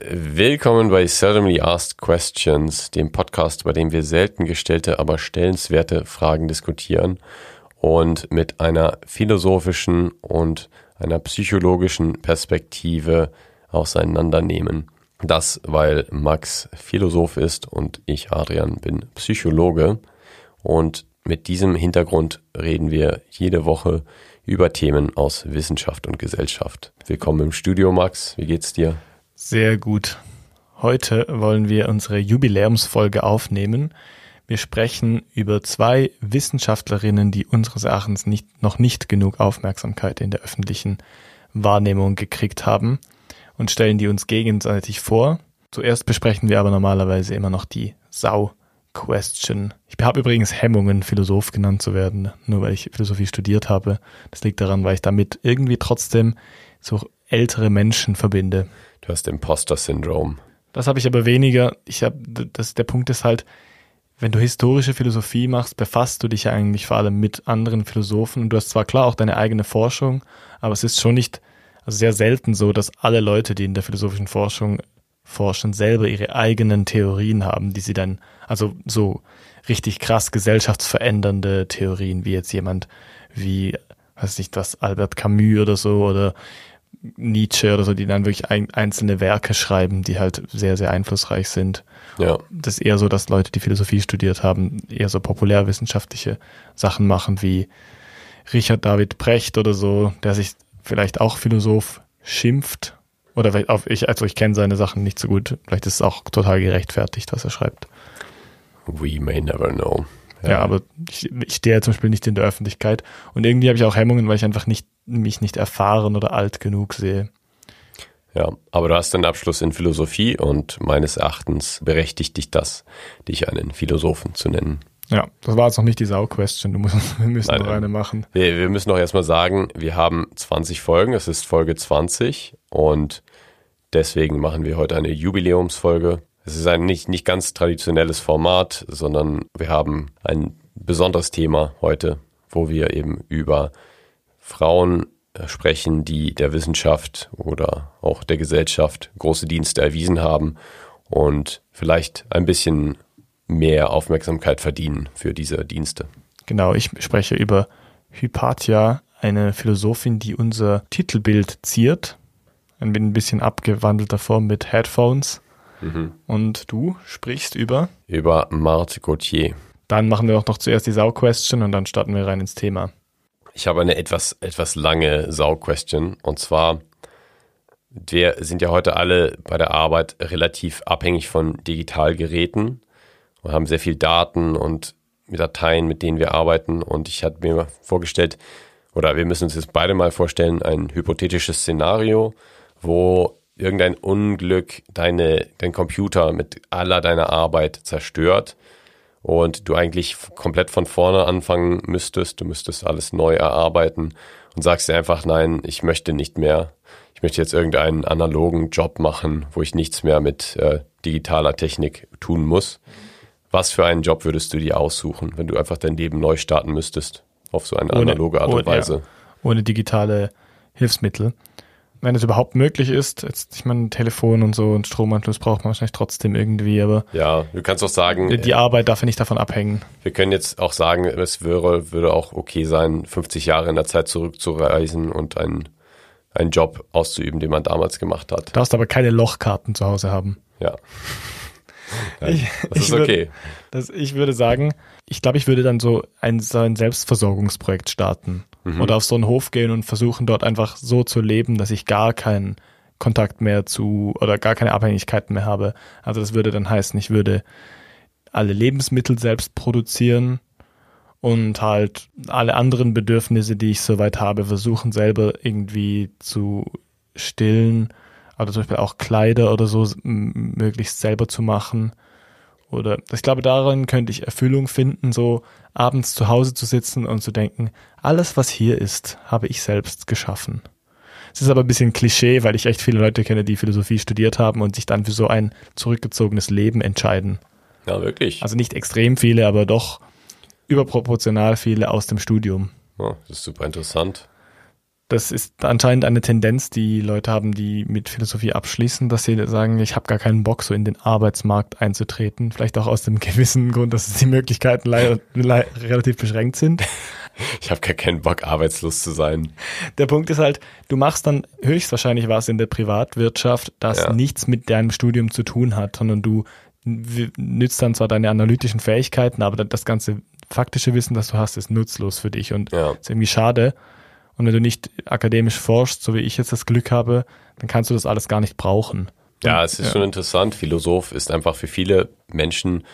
Willkommen bei Seldomly Asked Questions, dem Podcast, bei dem wir selten gestellte, aber stellenswerte Fragen diskutieren und mit einer philosophischen und einer psychologischen Perspektive auseinandernehmen. Das, weil Max Philosoph ist und ich, Adrian, bin Psychologe. Und mit diesem Hintergrund reden wir jede Woche über Themen aus Wissenschaft und Gesellschaft. Willkommen im Studio, Max. Wie geht's dir? Sehr gut. Heute wollen wir unsere Jubiläumsfolge aufnehmen. Wir sprechen über zwei Wissenschaftlerinnen, die unseres Erachtens nicht, noch nicht genug Aufmerksamkeit in der öffentlichen Wahrnehmung gekriegt haben und stellen die uns gegenseitig vor. Zuerst besprechen wir aber normalerweise immer noch die Sau-Question. Ich habe übrigens Hemmungen, Philosoph genannt zu werden, nur weil ich Philosophie studiert habe. Das liegt daran, weil ich damit irgendwie trotzdem so ältere Menschen verbinde. Du hast Imposter-Syndrom. Das habe ich aber weniger. Ich habe, das, der Punkt ist halt, wenn du historische Philosophie machst, befasst du dich ja eigentlich vor allem mit anderen Philosophen. Und du hast zwar klar auch deine eigene Forschung, aber es ist schon nicht, also sehr selten so, dass alle Leute, die in der philosophischen Forschung forschen, selber ihre eigenen Theorien haben, die sie dann, also so richtig krass gesellschaftsverändernde Theorien, wie jetzt jemand wie, weiß nicht was, Albert Camus oder so, oder Nietzsche oder so, die dann wirklich ein, einzelne Werke schreiben, die halt sehr, sehr einflussreich sind. Ja. Das ist eher so, dass Leute, die Philosophie studiert haben, eher so populärwissenschaftliche Sachen machen wie Richard David Brecht oder so, der sich vielleicht auch Philosoph schimpft. Oder vielleicht auch ich, also ich kenne seine Sachen nicht so gut. Vielleicht ist es auch total gerechtfertigt, was er schreibt. We may never know. Ja, ja aber ich, ich stehe zum Beispiel nicht in der Öffentlichkeit. Und irgendwie habe ich auch Hemmungen, weil ich einfach nicht mich nicht erfahren oder alt genug sehe. Ja, aber du hast einen Abschluss in Philosophie und meines Erachtens berechtigt dich das, dich einen Philosophen zu nennen. Ja, das war jetzt noch nicht die Sau-Question. Du musst, wir müssen nein, noch eine machen. Wir, wir müssen noch erstmal sagen, wir haben 20 Folgen. Es ist Folge 20 und deswegen machen wir heute eine Jubiläumsfolge. Es ist ein nicht, nicht ganz traditionelles Format, sondern wir haben ein besonderes Thema heute, wo wir eben über Frauen äh, sprechen, die der Wissenschaft oder auch der Gesellschaft große Dienste erwiesen haben und vielleicht ein bisschen mehr Aufmerksamkeit verdienen für diese Dienste. Genau, ich spreche über Hypatia, eine Philosophin, die unser Titelbild ziert. Ein bisschen abgewandelter Form mit Headphones. Mhm. Und du sprichst über? Über Marthe Gauthier. Dann machen wir auch noch zuerst die Sau-Question und dann starten wir rein ins Thema. Ich habe eine etwas, etwas lange Sau-Question. Und zwar, wir sind ja heute alle bei der Arbeit relativ abhängig von Digitalgeräten und haben sehr viel Daten und Dateien, mit denen wir arbeiten. Und ich hatte mir vorgestellt, oder wir müssen uns jetzt beide mal vorstellen, ein hypothetisches Szenario, wo irgendein Unglück deine, dein Computer mit aller deiner Arbeit zerstört und du eigentlich komplett von vorne anfangen müsstest, du müsstest alles neu erarbeiten und sagst dir einfach, nein, ich möchte nicht mehr. Ich möchte jetzt irgendeinen analogen Job machen, wo ich nichts mehr mit äh, digitaler Technik tun muss. Was für einen Job würdest du dir aussuchen, wenn du einfach dein Leben neu starten müsstest? Auf so eine analoge Art und Weise. Ohne digitale Hilfsmittel wenn es überhaupt möglich ist. Jetzt, ich meine, Telefon und so und Stromanschluss braucht man wahrscheinlich trotzdem irgendwie, aber. Ja, du kannst auch sagen. Die, die Arbeit darf ja nicht davon abhängen. Wir können jetzt auch sagen, es wäre, würde auch okay sein, 50 Jahre in der Zeit zurückzureisen und einen, einen Job auszuüben, den man damals gemacht hat. Du darfst aber keine Lochkarten zu Hause haben. Ja. ich, das ist okay. Würde, das, ich würde sagen, ich glaube, ich würde dann so ein, so ein Selbstversorgungsprojekt starten mhm. oder auf so einen Hof gehen und versuchen dort einfach so zu leben, dass ich gar keinen Kontakt mehr zu oder gar keine Abhängigkeiten mehr habe. Also das würde dann heißen, ich würde alle Lebensmittel selbst produzieren und halt alle anderen Bedürfnisse, die ich soweit habe, versuchen selber irgendwie zu stillen. Oder zum Beispiel auch Kleider oder so möglichst selber zu machen oder ich glaube, darin könnte ich Erfüllung finden, so abends zu Hause zu sitzen und zu denken, alles, was hier ist, habe ich selbst geschaffen. Es ist aber ein bisschen Klischee, weil ich echt viele Leute kenne, die Philosophie studiert haben und sich dann für so ein zurückgezogenes Leben entscheiden. Ja, wirklich. Also nicht extrem viele, aber doch überproportional viele aus dem Studium. Oh, das ist super interessant. Das ist anscheinend eine Tendenz, die Leute haben, die mit Philosophie abschließen, dass sie sagen, ich habe gar keinen Bock, so in den Arbeitsmarkt einzutreten. Vielleicht auch aus dem gewissen Grund, dass die Möglichkeiten relativ beschränkt sind. Ich habe gar keinen Bock, arbeitslos zu sein. Der Punkt ist halt, du machst dann höchstwahrscheinlich was in der Privatwirtschaft, das ja. nichts mit deinem Studium zu tun hat, sondern du nützt dann zwar deine analytischen Fähigkeiten, aber das ganze faktische Wissen, das du hast, ist nutzlos für dich und ja. ist irgendwie schade. Und wenn du nicht akademisch forschst, so wie ich jetzt das Glück habe, dann kannst du das alles gar nicht brauchen. Ja, es ist ja. schon interessant. Philosoph ist einfach für viele Menschen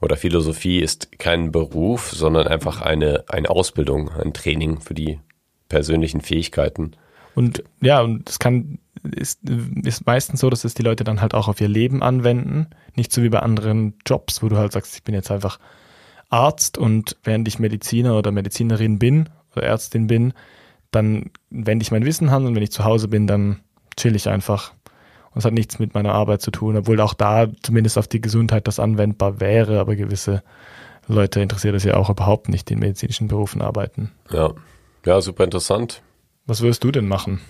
oder Philosophie ist kein Beruf, sondern einfach eine, eine Ausbildung, ein Training für die persönlichen Fähigkeiten. Und ja, und es kann, ist, ist meistens so, dass es die Leute dann halt auch auf ihr Leben anwenden. Nicht so wie bei anderen Jobs, wo du halt sagst, ich bin jetzt einfach Arzt und während ich Mediziner oder Medizinerin bin oder Ärztin bin, dann wende ich mein Wissen an und wenn ich zu Hause bin, dann chill ich einfach. Und es hat nichts mit meiner Arbeit zu tun, obwohl auch da zumindest auf die Gesundheit das anwendbar wäre, aber gewisse Leute interessiert es ja auch überhaupt nicht, die in medizinischen Berufen arbeiten. Ja, ja, super interessant. Was würdest du denn machen?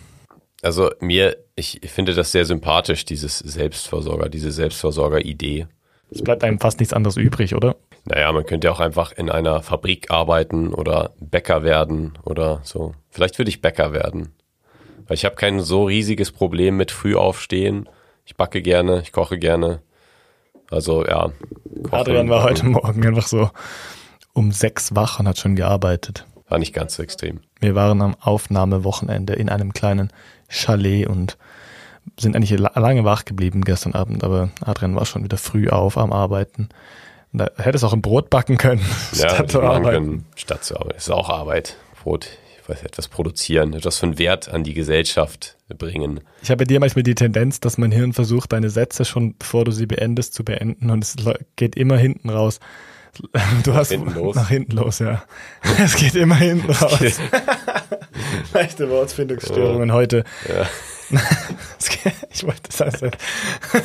Also mir, ich finde das sehr sympathisch, dieses Selbstversorger, diese Selbstversorger-Idee. Es bleibt einem fast nichts anderes übrig, oder? Naja, man könnte ja auch einfach in einer Fabrik arbeiten oder Bäcker werden oder so. Vielleicht würde ich Bäcker werden. Weil ich habe kein so riesiges Problem mit Frühaufstehen. Ich backe gerne, ich koche gerne. Also ja. Adrian war heute Morgen einfach so um sechs wach und hat schon gearbeitet. War nicht ganz so extrem. Wir waren am Aufnahmewochenende in einem kleinen Chalet und sind eigentlich lange wach geblieben gestern Abend, aber Adrian war schon wieder früh auf am Arbeiten. Da hätte es auch ein Brot backen können, ja, statt zu arbeiten. Können, statt zu arbeiten. Das ist auch Arbeit. Brot, ich weiß, etwas produzieren, etwas von Wert an die Gesellschaft bringen. Ich habe bei dir manchmal die Tendenz, dass mein Hirn versucht, deine Sätze schon bevor du sie beendest zu beenden und es geht immer hinten raus. Du hast hinten los. nach hinten los, ja. Es geht immer hinten raus. Leichte Wortfindungsstörungen ja. heute. Ja. ich wollte das also.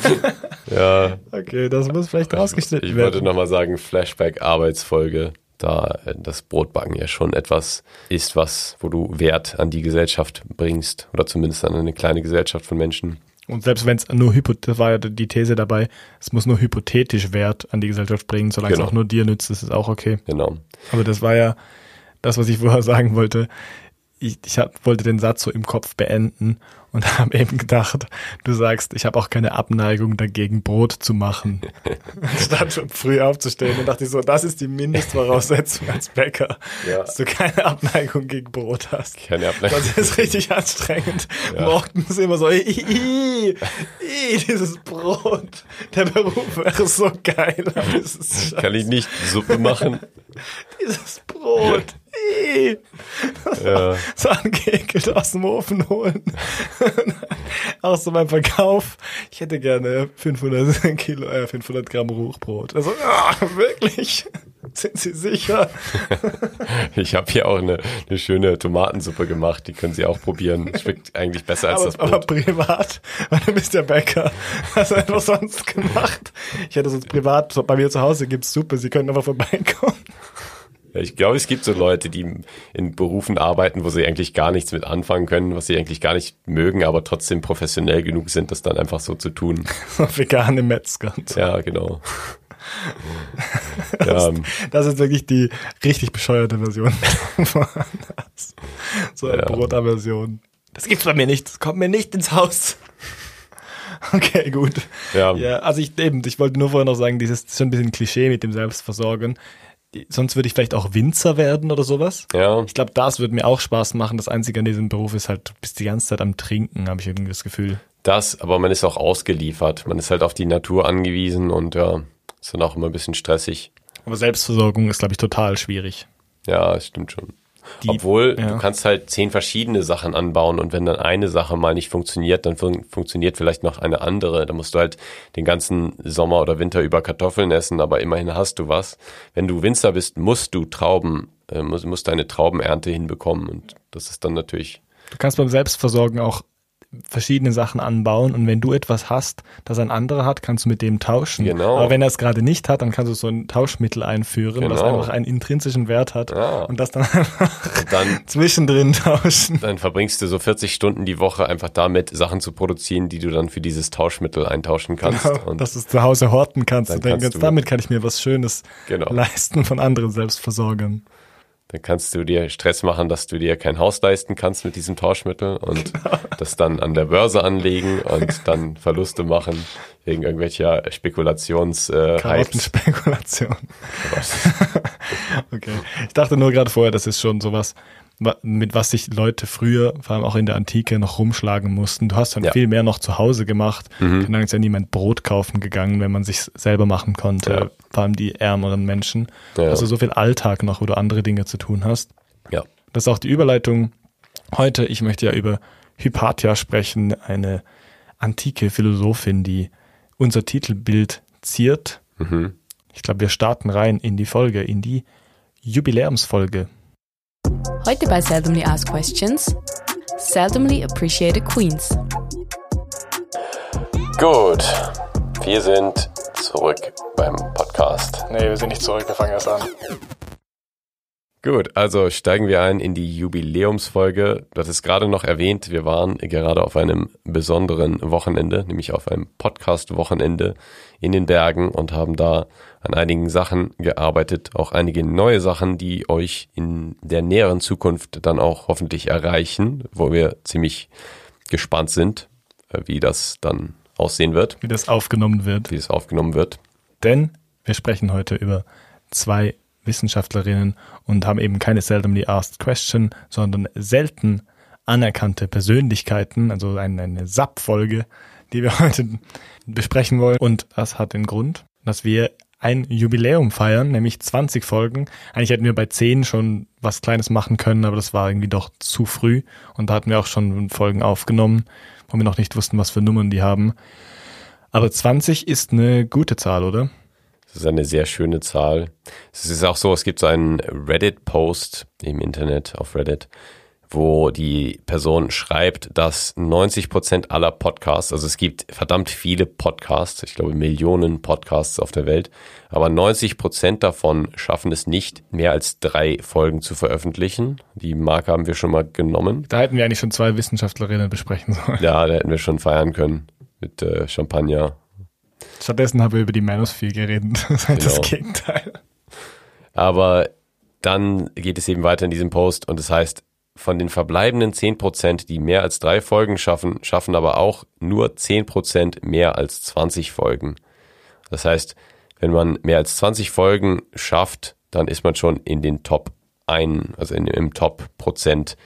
ja. Okay, das muss vielleicht rausgeschnitten ich werden. Ich wollte nochmal sagen, Flashback-Arbeitsfolge, da äh, das Brotbacken ja schon etwas ist, was, wo du Wert an die Gesellschaft bringst oder zumindest an eine kleine Gesellschaft von Menschen. Und selbst wenn es nur das war ja die These dabei, es muss nur hypothetisch Wert an die Gesellschaft bringen, solange genau. es auch nur dir nützt, ist es auch okay. Genau. Aber das war ja das, was ich vorher sagen wollte. Ich, ich hab, wollte den Satz so im Kopf beenden und habe eben gedacht, du sagst, ich habe auch keine Abneigung dagegen, Brot zu machen. Statt schon früh aufzustehen. Und dachte ich so, das ist die Mindestvoraussetzung als Bäcker, ja. dass du keine Abneigung gegen Brot hast. Keine Abneigung. Das ist richtig anstrengend. Ja. Morgens immer so, i, i, i, dieses Brot. Der Beruf wäre so geil. Kann ich nicht Suppe machen? dieses Brot. Ja. So angeekelt aus dem Ofen holen. Auch so beim Verkauf. Ich hätte gerne 500 Kilo, äh, 500 Gramm Ruchbrot. Also, ja, wirklich? Sind Sie sicher? ich habe hier auch eine, eine schöne Tomatensuppe gemacht. Die können Sie auch probieren. Schmeckt eigentlich besser als aber, das Brot. Aber privat, weil du bist ja Bäcker. Hast du einfach sonst gemacht? Ich hätte sonst privat, bei mir zu Hause gibt's Suppe. Sie können aber vorbeikommen. Ich glaube, es gibt so Leute, die in Berufen arbeiten, wo sie eigentlich gar nichts mit anfangen können, was sie eigentlich gar nicht mögen, aber trotzdem professionell genug sind, das dann einfach so zu tun. Vegane Metzger. So. Ja, genau. das, ja. das, ist wirklich die richtig bescheuerte Version. so eine ja. Brotaversion. Das gibt's bei mir nicht. Das kommt mir nicht ins Haus. Okay, gut. Ja. ja. Also ich eben, ich wollte nur vorher noch sagen, dieses ist schon ein bisschen Klischee mit dem Selbstversorgen sonst würde ich vielleicht auch Winzer werden oder sowas. Ja. Ich glaube, das würde mir auch Spaß machen. Das Einzige an diesem Beruf ist halt, du bist die ganze Zeit am Trinken, habe ich irgendwie das Gefühl. Das, aber man ist auch ausgeliefert. Man ist halt auf die Natur angewiesen und ja, ist dann auch immer ein bisschen stressig. Aber Selbstversorgung ist, glaube ich, total schwierig. Ja, das stimmt schon. Die, Obwohl, ja. du kannst halt zehn verschiedene Sachen anbauen und wenn dann eine Sache mal nicht funktioniert, dann fun funktioniert vielleicht noch eine andere. Da musst du halt den ganzen Sommer oder Winter über Kartoffeln essen, aber immerhin hast du was. Wenn du Winzer bist, musst du Trauben, äh, musst, musst deine Traubenernte hinbekommen und das ist dann natürlich. Du kannst beim Selbstversorgen auch verschiedene Sachen anbauen und wenn du etwas hast, das ein anderer hat, kannst du mit dem tauschen. Genau. Aber wenn er es gerade nicht hat, dann kannst du so ein Tauschmittel einführen, Genau. einfach einen intrinsischen Wert hat Ja. und das dann einfach dann, zwischendrin tauschen. dann verbringst du so 40 Stunden die Woche einfach damit, Sachen zu produzieren, die du dann für dieses Tauschmittel eintauschen kannst. Genau, Und dass du es zu Hause horten kannst Dann kannst du- damit kann ich mir was Schönes Genau. leisten von anderen Selbstversorgern. Dann kannst du dir Stress machen, dass du dir kein Haus leisten kannst mit diesem Tauschmittel und das dann an der Börse anlegen und dann Verluste machen wegen irgendwelcher Spekulations äh. Karottenspekulation. okay. Ich dachte nur gerade vorher, das ist schon sowas, wa- mit was sich Leute früher, vor allem auch in der Antike, noch rumschlagen mussten. Du hast dann Ja. viel mehr noch zu Hause gemacht. Mhm. Dann ist ja niemand Brot kaufen gegangen, wenn man sich selber machen konnte. Ja. Vor allem die ärmeren Menschen. Ja. Also so viel Alltag noch, wo du andere Dinge zu tun hast. Ja. Das ist auch die Überleitung heute. Ich möchte ja über Hypatia sprechen, eine antike Philosophin, die unser Titelbild ziert. Mhm. Ich glaube, wir starten rein in die Folge, in die Jubiläumsfolge. Heute bei Seldomly Asked Questions. Seldomly Appreciated Queens. Gut, wir sind zurück beim Podcast. Nee, wir sind nicht zurück, wir fangen erst an. Gut, also steigen wir ein in die Jubiläumsfolge. Du hattest gerade noch erwähnt, wir waren gerade auf einem besonderen Wochenende, nämlich auf einem Podcast-Wochenende in den Bergen und haben da an einigen Sachen gearbeitet, auch einige neue Sachen, die euch in der näheren Zukunft dann auch hoffentlich erreichen, wo wir ziemlich gespannt sind, äh, wie das dann aussehen wird, Wie das aufgenommen wird. wie es aufgenommen wird. Denn wir sprechen heute über zwei Wissenschaftlerinnen und haben eben keine seldomly asked question, sondern selten anerkannte Persönlichkeiten, also eine, eine SAP-Folge, die wir heute besprechen wollen. Und das hat den Grund, dass wir ein Jubiläum feiern, nämlich 20 Folgen. Eigentlich hätten wir bei 10 schon was Kleines machen können, aber das war irgendwie doch zu früh. Und da hatten wir auch schon Folgen aufgenommen, wo wir noch nicht wussten, was für Nummern die haben. Aber 20 ist eine gute Zahl, oder? Das ist eine sehr schöne Zahl. Es ist auch so, es gibt so einen Reddit-Post im Internet auf Reddit, wo die Person schreibt, dass 90 Prozent aller Podcasts, also es gibt verdammt viele Podcasts, ich glaube Millionen Podcasts auf der Welt, aber 90 Prozent davon schaffen es nicht, mehr als drei Folgen zu veröffentlichen. Die Marke haben wir schon mal genommen. Da hätten wir eigentlich schon zwei Wissenschaftlerinnen besprechen sollen. Ja, da hätten wir schon feiern können mit äh, Champagner Stattdessen haben wir über die Manosphere geredet. Das ist halt das Genau. Gegenteil. Aber dann geht es eben weiter in diesem Post und das heißt, von den verbleibenden 10%, die mehr als drei Folgen schaffen, schaffen aber auch nur 10% mehr als 20 Folgen. Das heißt, wenn man mehr als 20 Folgen schafft, dann ist man schon in den Top 1, also in, im Top Prozent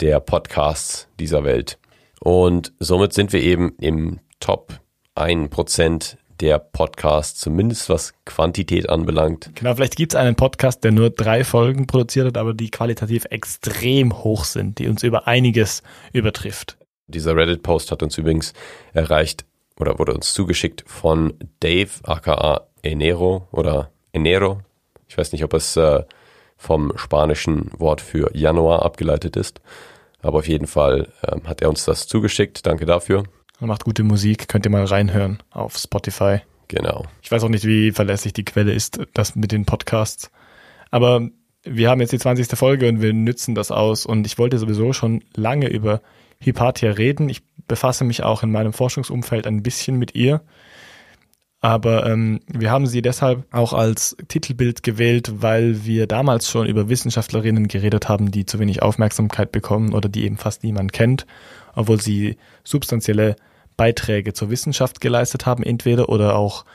der Podcasts dieser Welt. Und somit sind wir eben im Top 1% der Podcasts, zumindest was Quantität anbelangt. Genau, vielleicht gibt es einen Podcast, der nur drei Folgen produziert hat, aber die qualitativ extrem hoch sind, die uns über einiges übertrifft. Dieser Reddit-Post hat uns übrigens erreicht oder wurde uns zugeschickt von Dave, aka Enero oder Enero. Ich weiß nicht, ob es äh, vom spanischen Wort für Januar abgeleitet ist. Aber auf jeden Fall ähm, hat er uns das zugeschickt. Danke dafür. Er macht gute Musik, könnt ihr mal reinhören auf Spotify. Genau. Ich weiß auch nicht, wie verlässlich die Quelle ist, das mit den Podcasts. Aber wir haben jetzt die 20. Folge und wir nützen das aus. Und ich wollte sowieso schon lange über Hypatia reden. Ich befasse mich auch in meinem Forschungsumfeld ein bisschen mit ihr. Aber ähm, wir haben sie deshalb auch als Titelbild gewählt, weil wir damals schon über Wissenschaftlerinnen geredet haben, die zu wenig Aufmerksamkeit bekommen oder die eben fast niemand kennt, obwohl sie substanzielle Beiträge zur Wissenschaft geleistet haben, entweder oder auch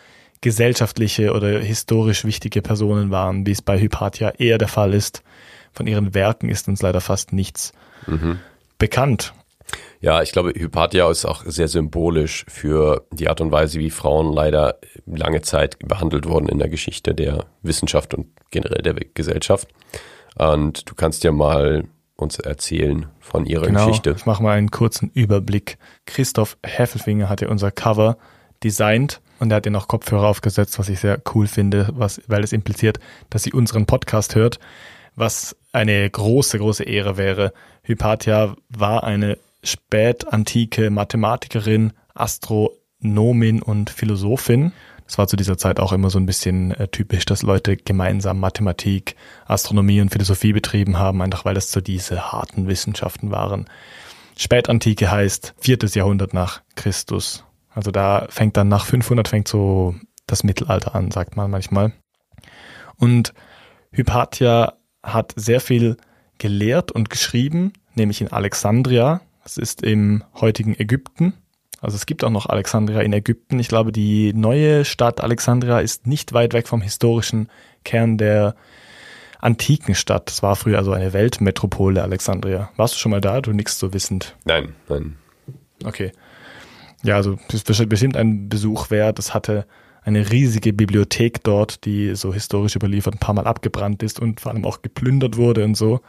gesellschaftliche oder historisch wichtige Personen waren, wie es bei Hypatia eher der Fall ist. Von ihren Werken ist uns leider fast nichts bekannt. Ja, ich glaube, Hypatia ist auch sehr symbolisch für die Art und Weise, wie Frauen leider lange Zeit behandelt wurden in der Geschichte der Wissenschaft und generell der Gesellschaft. Und du kannst ja mal uns erzählen von ihrer Genau, Geschichte. ich mache mal einen kurzen Überblick. Christoph Heffelfinger hat ja unser Cover designt und er hat ja noch Kopfhörer aufgesetzt, was ich sehr cool finde, was, weil es impliziert, dass sie unseren Podcast hört, was eine große, große Ehre wäre. Hypatia war eine spätantike Mathematikerin, Astronomin und Philosophin. Das war zu dieser Zeit auch immer so ein bisschen äh, typisch, dass Leute gemeinsam Mathematik, Astronomie und Philosophie betrieben haben, einfach weil das so diese harten Wissenschaften waren. Spätantike heißt viertes Jahrhundert nach Christus. Also da fängt dann nach 500 fängt so das Mittelalter an, sagt man manchmal. Und Hypatia hat sehr viel gelehrt und geschrieben, nämlich in Alexandria. Das ist im heutigen Ägypten. Also es gibt auch noch Alexandria in Ägypten. Ich glaube, die neue Stadt Alexandria ist nicht weit weg vom historischen Kern der antiken Stadt. Es war früher also eine Weltmetropole Alexandria. Warst du schon mal da? Du nix so wissend. Nein, nein. Okay. Ja, also das ist bestimmt ein Besuch wert. Es hatte eine riesige Bibliothek dort, die so historisch überliefert ein paar Mal abgebrannt ist und vor allem auch geplündert wurde und so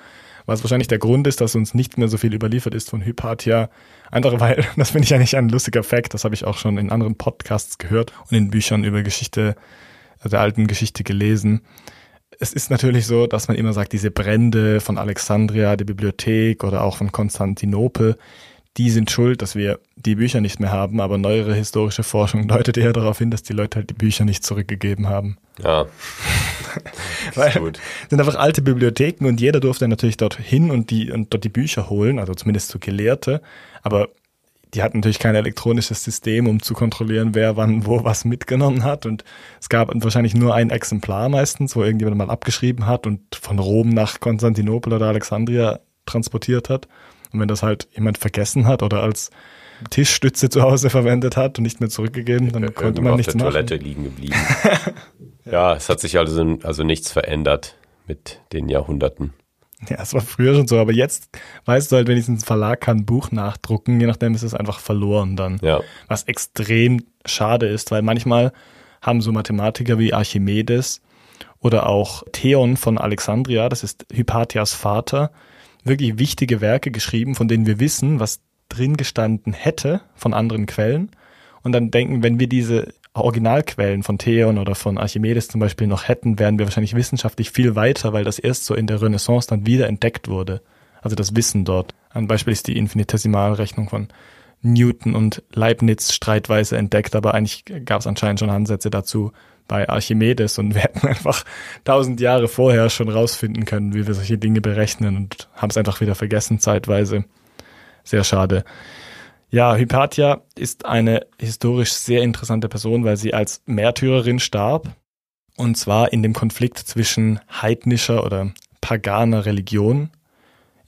was wahrscheinlich der Grund ist, dass uns nicht mehr so viel überliefert ist von Hypatia. Einfach weil, das finde ich eigentlich ein lustiger Fakt, das habe ich auch schon in anderen Podcasts gehört und in Büchern über Geschichte, der alten Geschichte gelesen. Es ist natürlich so, dass man immer sagt, diese Brände von Alexandria, der Bibliothek oder auch von Konstantinopel, die sind schuld, dass wir die Bücher nicht mehr haben, aber neuere historische Forschung deutet eher darauf hin, dass die Leute halt die Bücher nicht zurückgegeben haben. Ja. Weil gut. sind einfach alte Bibliotheken und jeder durfte natürlich dort hin und die und dort die Bücher holen, also zumindest so Gelehrte, aber die hatten natürlich kein elektronisches System, um zu kontrollieren, wer wann wo was mitgenommen hat. Und es gab wahrscheinlich nur ein Exemplar meistens, wo irgendjemand mal abgeschrieben hat und von Rom nach Konstantinopel oder Alexandria transportiert hat. Und wenn das halt jemand vergessen hat oder als Tischstütze zu Hause verwendet hat und nicht mehr zurückgegeben, dann Irgendwo konnte man nichts machen. auf der Toilette liegen geblieben. ja, es hat sich also, also nichts verändert mit den Jahrhunderten. Ja, es war früher schon so, aber jetzt weißt du halt, wenn ich ins Verlag kann, ein Buch nachdrucken, je nachdem ist es einfach verloren dann. Ja. Was extrem schade ist, weil manchmal haben so Mathematiker wie Archimedes oder auch Theon von Alexandria, das ist Hypatias Vater, wirklich wichtige Werke geschrieben, von denen wir wissen, was drin gestanden hätte von anderen Quellen. Und dann denken, wenn wir diese Originalquellen von Theon oder von Archimedes zum Beispiel noch hätten, wären wir wahrscheinlich wissenschaftlich viel weiter, weil das erst so in der Renaissance dann wieder entdeckt wurde. Also das Wissen dort. Ein Beispiel ist die Infinitesimalrechnung von Newton und Leibniz streitweise entdeckt, aber eigentlich gab es anscheinend schon Ansätze dazu bei Archimedes und wir hätten einfach tausend Jahre vorher schon rausfinden können, wie wir solche Dinge berechnen und haben es einfach wieder vergessen zeitweise. Sehr schade. Ja, Hypatia ist eine historisch sehr interessante Person, weil sie als Märtyrerin starb. Und zwar in dem Konflikt zwischen heidnischer oder paganer Religion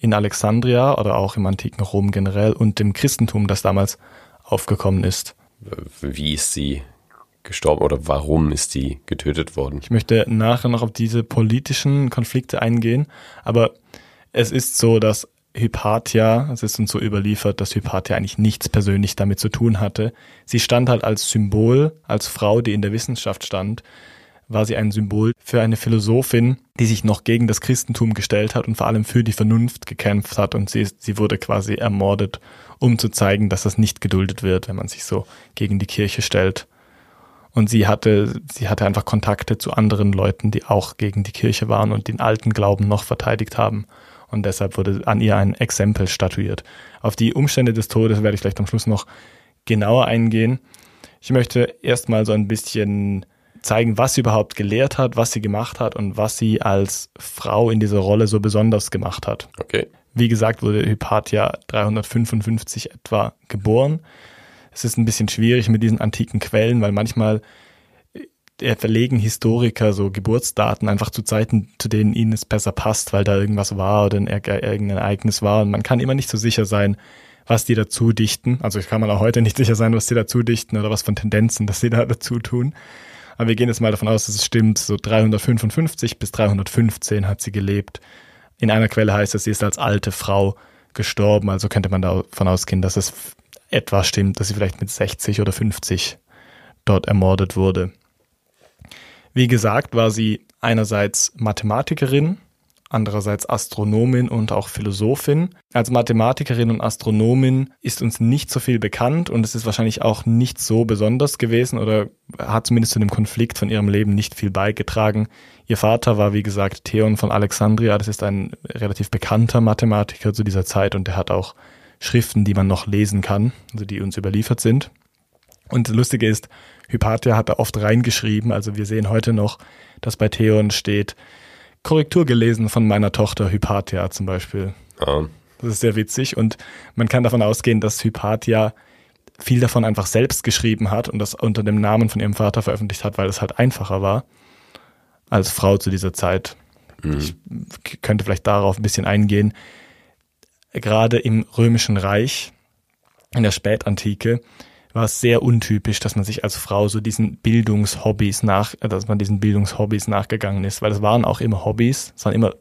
in Alexandria oder auch im antiken Rom generell und dem Christentum, das damals aufgekommen ist. Wie ist sie gestorben oder warum ist sie getötet worden? Ich möchte nachher noch auf diese politischen Konflikte eingehen, aber es ist so, dass Hypatia, es ist uns so überliefert, dass Hypatia eigentlich nichts persönlich damit zu tun hatte. Sie stand halt als Symbol, als Frau, die in der Wissenschaft stand, war sie ein Symbol für eine Philosophin, die sich noch gegen das Christentum gestellt hat und vor allem für die Vernunft gekämpft hat und sie, sie wurde quasi ermordet, um zu zeigen, dass das nicht geduldet wird, wenn man sich so gegen die Kirche stellt. Und sie hatte, sie hatte einfach Kontakte zu anderen Leuten, die auch gegen die Kirche waren und den alten Glauben noch verteidigt haben. Und deshalb wurde an ihr ein Exempel statuiert. Auf die Umstände des Todes werde ich vielleicht am Schluss noch genauer eingehen. Ich möchte erstmal so ein bisschen zeigen, was sie überhaupt gelehrt hat, was sie gemacht hat und was sie als Frau in dieser Rolle so besonders gemacht hat. Okay. Wie gesagt, wurde Hypatia 355 etwa geboren es ist ein bisschen schwierig mit diesen antiken Quellen, weil manchmal äh, verlegen Historiker so Geburtsdaten einfach zu Zeiten, zu denen ihnen es besser passt, weil da irgendwas war oder ein, irgendein Ereignis war. Und man kann immer nicht so sicher sein, was die dazu dichten. Also kann man auch heute nicht sicher sein, was die dazu dichten oder was von Tendenzen, dass sie da dazu tun. Aber wir gehen jetzt mal davon aus, dass es stimmt. So 355 bis 315 hat sie gelebt. In einer Quelle heißt es, sie ist als alte Frau gestorben. Also könnte man davon ausgehen, dass es etwa stimmt, dass sie vielleicht mit 60 oder 50 dort ermordet wurde. Wie gesagt, war sie einerseits Mathematikerin, andererseits Astronomin und auch Philosophin. Als Mathematikerin und Astronomin ist uns nicht so viel bekannt und es ist wahrscheinlich auch nicht so besonders gewesen oder hat zumindest zu dem Konflikt von ihrem Leben nicht viel beigetragen. Ihr Vater war, wie gesagt, Theon von Alexandria. Das ist ein relativ bekannter Mathematiker zu dieser Zeit und er hat auch Schriften, die man noch lesen kann, also die uns überliefert sind. Und das Lustige ist, Hypatia hat da oft reingeschrieben, also wir sehen heute noch, dass bei Theon steht, Korrektur gelesen von meiner Tochter Hypatia zum Beispiel. Ja. Das ist sehr witzig und man kann davon ausgehen, dass Hypatia viel davon einfach selbst geschrieben hat und das unter dem Namen von ihrem Vater veröffentlicht hat, weil es halt einfacher war als Frau zu dieser Zeit. Mhm. Ich könnte vielleicht darauf ein bisschen eingehen. Gerade im Römischen Reich, in der Spätantike, war es sehr untypisch, dass man sich als Frau so diesen Bildungshobbys nach, dass man diesen Bildungshobbys nachgegangen ist, weil es waren auch immer Hobbys, es waren immer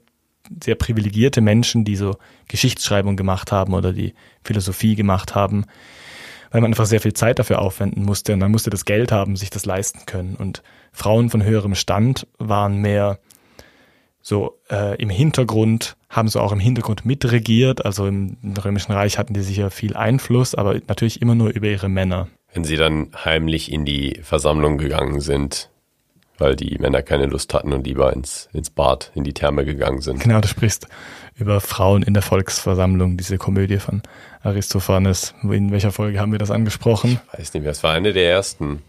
sehr privilegierte Menschen, die so Geschichtsschreibung gemacht haben oder die Philosophie gemacht haben, weil man einfach sehr viel Zeit dafür aufwenden musste und man musste das Geld haben, sich das leisten können. Und Frauen von höherem Stand waren mehr so äh, im Hintergrund, haben so auch im Hintergrund mitregiert. Also im, im Römischen Reich hatten die sicher viel Einfluss, aber natürlich immer nur über ihre Männer. Wenn sie dann heimlich in die Versammlung gegangen sind, weil die Männer keine Lust hatten und lieber ins, ins Bad, in die Therme gegangen sind. Genau, du sprichst über Frauen in der Volksversammlung, diese Komödie von Aristophanes. In welcher Folge haben wir das angesprochen? Ich weiß nicht mehr, es war eine der ersten.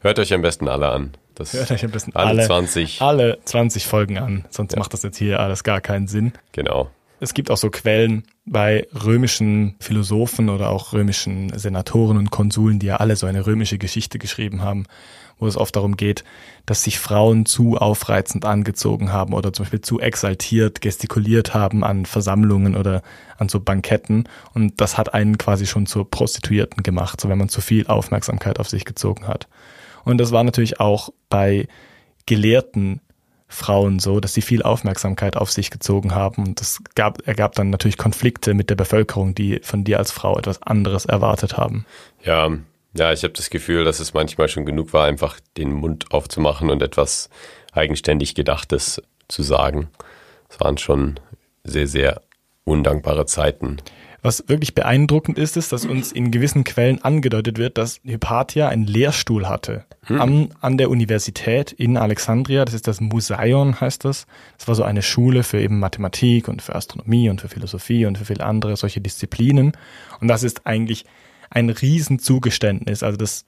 Hört euch am besten alle an. Das Hört euch am besten alle, alle 20. Alle 20 Folgen an, sonst ja. macht das jetzt hier alles gar keinen Sinn. Genau. Es gibt auch so Quellen bei römischen Philosophen oder auch römischen Senatoren und Konsuln, die ja alle so eine römische Geschichte geschrieben haben, wo es oft darum geht, dass sich Frauen zu aufreizend angezogen haben oder zum Beispiel zu exaltiert gestikuliert haben an Versammlungen oder an so Banketten. Und das hat einen quasi schon zur Prostituierten gemacht, so wenn man zu viel Aufmerksamkeit auf sich gezogen hat. Und das war natürlich auch bei gelehrten Frauen so, dass sie viel Aufmerksamkeit auf sich gezogen haben. Und das gab, ergab dann natürlich Konflikte mit der Bevölkerung, die von dir als Frau etwas anderes erwartet haben. Ja, ja, ich habe das Gefühl, dass es manchmal schon genug war, einfach den Mund aufzumachen und etwas eigenständig Gedachtes zu sagen. Es waren schon sehr, sehr undankbare Zeiten. Was wirklich beeindruckend ist, ist, dass uns in gewissen Quellen angedeutet wird, dass Hypatia einen Lehrstuhl hatte hm. an, an der Universität in Alexandria. Das ist das Museion, heißt das. Das war so eine Schule für eben Mathematik und für Astronomie und für Philosophie und für viele andere solche Disziplinen. Und das ist eigentlich ein Riesenzugeständnis. Also das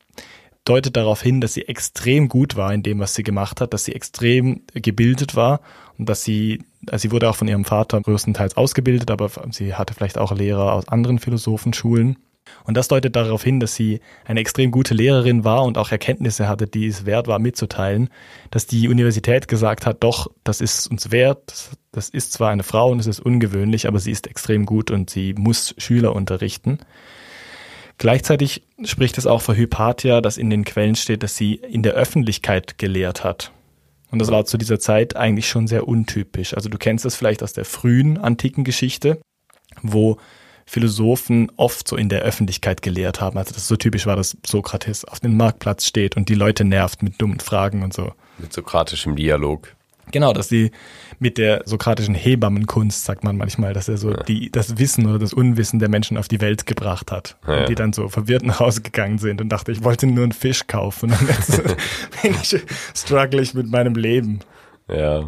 deutet darauf hin, dass sie extrem gut war in dem, was sie gemacht hat, dass sie extrem gebildet war und dass sie, also sie wurde auch von ihrem Vater größtenteils ausgebildet, aber sie hatte vielleicht auch Lehrer aus anderen Philosophenschulen. Und das deutet darauf hin, dass sie eine extrem gute Lehrerin war und auch Erkenntnisse hatte, die es wert war mitzuteilen, dass die Universität gesagt hat, doch, das ist uns wert, das ist zwar eine Frau und es ist ungewöhnlich, aber sie ist extrem gut und sie muss Schüler unterrichten. Gleichzeitig spricht es auch für Hypatia, dass in den Quellen steht, dass sie in der Öffentlichkeit gelehrt hat. Und das war zu dieser Zeit eigentlich schon sehr untypisch. Also du kennst das vielleicht aus der frühen antiken Geschichte, wo Philosophen oft so in der Öffentlichkeit gelehrt haben. Also das so typisch war, dass Sokrates auf dem Marktplatz steht und die Leute nervt mit dummen Fragen und so. Mit sokratischem Dialog. Genau, dass sie mit der sokratischen Hebammenkunst, sagt man manchmal, dass er so ja. die, das Wissen oder das Unwissen der Menschen auf die Welt gebracht hat. Ja. Und die dann so verwirrt nach Hause gegangen sind und dachte, ich wollte nur einen Fisch kaufen und jetzt bin ich, struggle ich mit meinem Leben. Ja.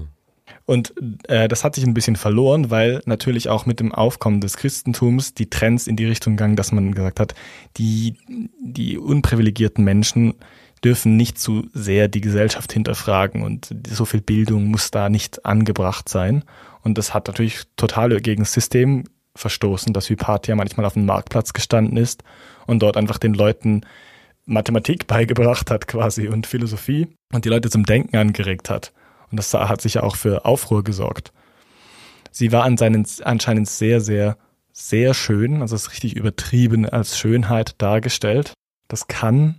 Und äh, das hat sich ein bisschen verloren, weil natürlich auch mit dem Aufkommen des Christentums die Trends in die Richtung gegangen, dass man gesagt hat, die, die unprivilegierten Menschen dürfen nicht zu sehr die Gesellschaft hinterfragen und so viel Bildung muss da nicht angebracht sein. Und das hat natürlich total gegen das System verstoßen, dass Hypatia manchmal auf dem Marktplatz gestanden ist und dort einfach den Leuten Mathematik beigebracht hat quasi und Philosophie und die Leute zum Denken angeregt hat. Und das hat sich ja auch für Aufruhr gesorgt. Sie war anscheinend sehr, sehr, sehr schön, also ist richtig übertrieben als Schönheit dargestellt. Das kann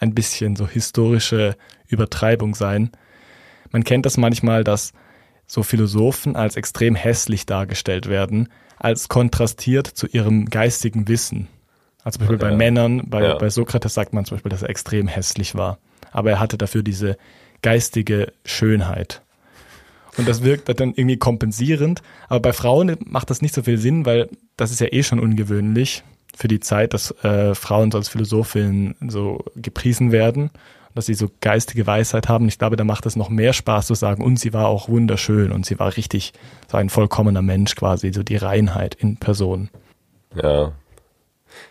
ein bisschen so historische Übertreibung sein. Man kennt das manchmal, dass so Philosophen als extrem hässlich dargestellt werden, als kontrastiert zu ihrem geistigen Wissen. Also zum Beispiel ja. bei Männern, bei, ja. bei Sokrates sagt man zum Beispiel, dass er extrem hässlich war. Aber er hatte dafür diese geistige Schönheit. Und das wirkt dann irgendwie kompensierend. Aber bei Frauen macht das nicht so viel Sinn, weil das ist ja eh schon ungewöhnlich für die Zeit, dass äh, Frauen so als Philosophin so gepriesen werden, dass sie so geistige Weisheit haben. Ich glaube, da macht es noch mehr Spaß zu sagen, und sie war auch wunderschön und sie war richtig so ein vollkommener Mensch quasi, so die Reinheit in Person. Ja,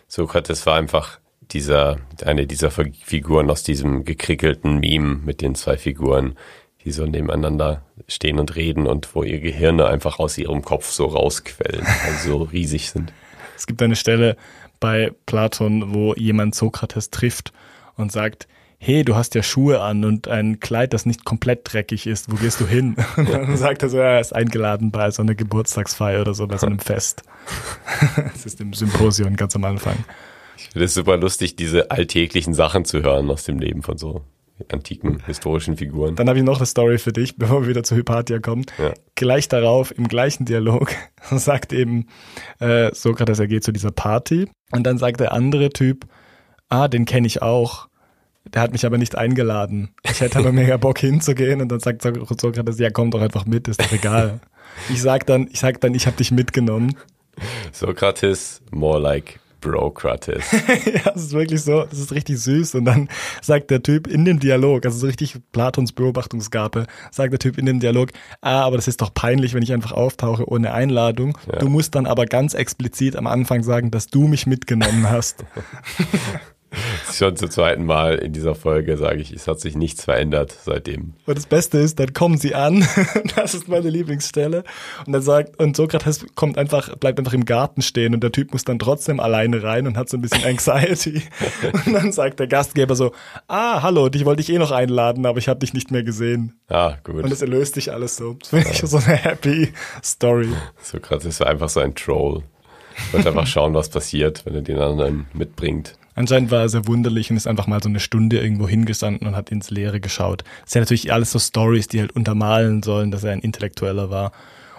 Sokrates war einfach dieser, eine dieser Figuren aus diesem gekrickelten Meme mit den zwei Figuren, die so nebeneinander stehen und reden und wo ihr Gehirne einfach aus ihrem Kopf so rausquellen, also so riesig sind. Es gibt eine Stelle bei Platon, wo jemand Sokrates trifft und sagt, hey, du hast ja Schuhe an und ein Kleid, das nicht komplett dreckig ist, wo gehst du hin? Und dann sagt er so, ja, er ist eingeladen bei so einer Geburtstagsfeier oder so, bei so einem Fest. Das ist im Symposion ganz am Anfang. Ich finde es super lustig, diese alltäglichen Sachen zu hören aus dem Leben von so antiken historischen Figuren. Dann habe ich noch eine Story für dich, bevor wir wieder zu Hypatia kommen. Ja. Gleich darauf, im gleichen Dialog, sagt eben äh, Sokrates, er geht zu dieser Party und dann sagt der andere Typ, ah, den kenne ich auch. Der hat mich aber nicht eingeladen. Ich hätte aber mega Bock hinzugehen und dann sagt Sokrates, ja, komm doch einfach mit, ist doch egal. Ich sag dann, ich sag dann, ich habe dich mitgenommen. Sokrates, more like Brokrates. ja, das ist wirklich so, das ist richtig süß. Und dann sagt der Typ in dem Dialog, also so richtig Platons Beobachtungsgabe, sagt der Typ in dem Dialog, ah, aber das ist doch peinlich, wenn ich einfach auftauche ohne Einladung. Ja. Du musst dann aber ganz explizit am Anfang sagen, dass du mich mitgenommen hast. Schon zum zweiten Mal in dieser Folge sage ich, es hat sich nichts verändert seitdem. Und das Beste ist, dann kommen sie an. das ist meine Lieblingsstelle. Und dann sagt, und Sokrates kommt einfach, bleibt einfach im Garten stehen und der Typ muss dann trotzdem alleine rein und hat so ein bisschen Anxiety. und dann sagt der Gastgeber so, ah, hallo, dich wollte ich eh noch einladen, aber ich habe dich nicht mehr gesehen. Ah, gut. Und es erlöst sich alles so. Das finde ich so eine happy Story. Sokrates war einfach so ein Troll. Ich wollte einfach schauen, was passiert, wenn er den anderen mitbringt. Anscheinend war er sehr wunderlich und ist einfach mal so eine Stunde irgendwo hingestanden und hat ins Leere geschaut. Das sind natürlich alles so Stories, die halt untermalen sollen, dass er ein Intellektueller war.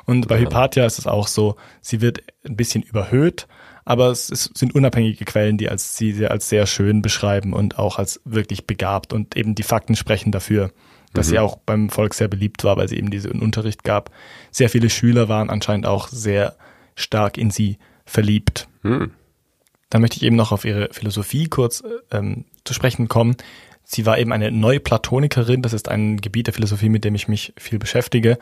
Und bei ja. Hypatia ist es auch so, sie wird ein bisschen überhöht, aber es ist, sind unabhängige Quellen, die als, sie als sehr schön beschreiben und auch als wirklich begabt und eben die Fakten sprechen dafür, dass mhm. sie auch beim Volk sehr beliebt war, weil sie eben diesen Unterricht gab. Sehr viele Schüler waren anscheinend auch sehr stark in sie verliebt. Mhm. Da möchte ich eben noch auf ihre Philosophie kurz ähm, zu sprechen kommen. Sie war eben eine Neuplatonikerin, das ist ein Gebiet der Philosophie, mit dem ich mich viel beschäftige.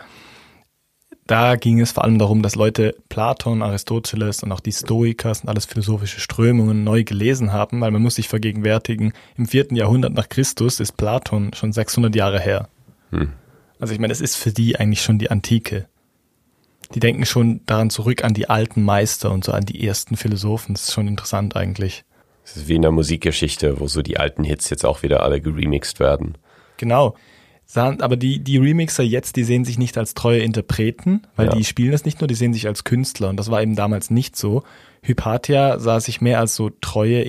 Da ging es vor allem darum, dass Leute Platon, Aristoteles und auch die Stoiker und alles philosophische Strömungen neu gelesen haben, weil man muss sich vergegenwärtigen, im vierten Jahrhundert nach Christus ist Platon schon 600 Jahre her. Hm. Also ich meine, es ist für die eigentlich schon die Antike die denken schon daran zurück an die alten Meister und so an die ersten Philosophen. Das ist schon interessant eigentlich. Das ist wie in der Musikgeschichte, wo so die alten Hits jetzt auch wieder alle geremixed werden. Genau. Aber die, die Remixer jetzt, die sehen sich nicht als treue Interpreten, weil ja. die spielen das nicht nur, die sehen sich als Künstler. Und das war eben damals nicht so. Hypatia sah sich mehr als so treue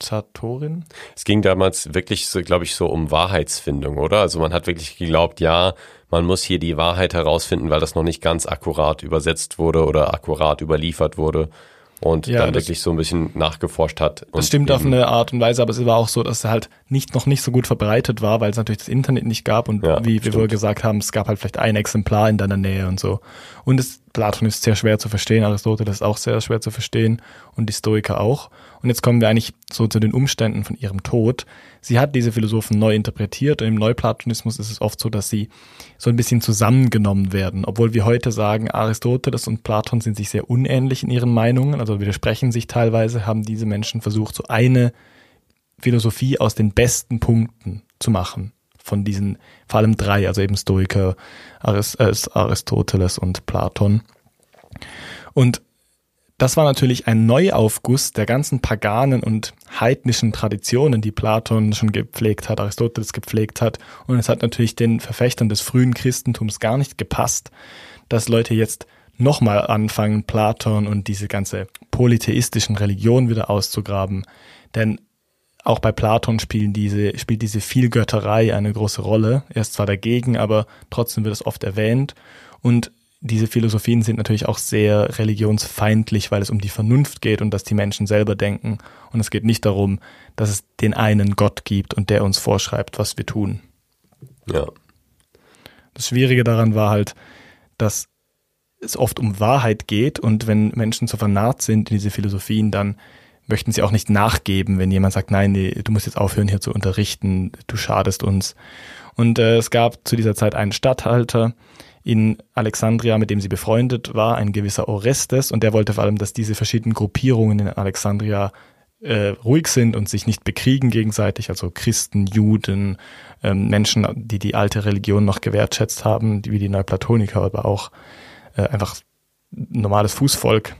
Interpretatorin. Es ging damals wirklich so, glaube ich, so um Wahrheitsfindung, oder? Also man hat wirklich geglaubt, ja, man muss hier die Wahrheit herausfinden, weil das noch nicht ganz akkurat übersetzt wurde oder akkurat überliefert wurde und ja, dann wirklich so ein bisschen nachgeforscht hat. Das stimmt auf eine Art und Weise, aber es war auch so, dass es halt nicht noch nicht so gut verbreitet war, weil es natürlich das Internet nicht gab und ja, wie wir wohl gesagt haben, es gab halt vielleicht ein Exemplar in deiner Nähe und so. Und es, Platon ist sehr schwer zu verstehen, Aristoteles ist auch sehr schwer zu verstehen und die Stoiker auch. Und jetzt kommen wir eigentlich so zu den Umständen von ihrem Tod. Sie hat diese Philosophen neu interpretiert und im Neuplatonismus ist es oft so, dass sie so ein bisschen zusammengenommen werden. Obwohl wir heute sagen, Aristoteles und Platon sind sich sehr unähnlich in ihren Meinungen, also widersprechen sich teilweise, haben diese Menschen versucht, so eine Philosophie aus den besten Punkten zu machen. Von diesen, vor allem drei, also eben Stoiker, Arist äh, Aristoteles und Platon. Und das war natürlich ein Neuaufguss der ganzen paganen und heidnischen Traditionen, die Platon schon gepflegt hat, Aristoteles gepflegt hat. Und es hat natürlich den Verfechtern des frühen Christentums gar nicht gepasst, dass Leute jetzt nochmal anfangen, Platon und diese ganze polytheistischen Religionen wieder auszugraben. Denn auch bei Platon spielen diese, spielt diese Vielgötterei eine große Rolle. Er ist zwar dagegen, aber trotzdem wird es oft erwähnt. Und diese Philosophien sind natürlich auch sehr religionsfeindlich, weil es um die Vernunft geht und dass die Menschen selber denken. Und es geht nicht darum, dass es den einen Gott gibt und der uns vorschreibt, was wir tun. Ja. Das Schwierige daran war halt, dass es oft um Wahrheit geht und wenn Menschen so vernarrt sind in diese Philosophien, dann möchten sie auch nicht nachgeben, wenn jemand sagt, nein, nee, du musst jetzt aufhören hier zu unterrichten, du schadest uns. Und äh, es gab zu dieser Zeit einen Statthalter, in Alexandria, mit dem sie befreundet war, ein gewisser Orestes und der wollte vor allem, dass diese verschiedenen Gruppierungen in Alexandria äh, ruhig sind und sich nicht bekriegen gegenseitig, also Christen, Juden, ähm, Menschen, die die alte Religion noch gewertschätzt haben, wie die Neuplatoniker, aber auch äh, einfach normales Fußvolk,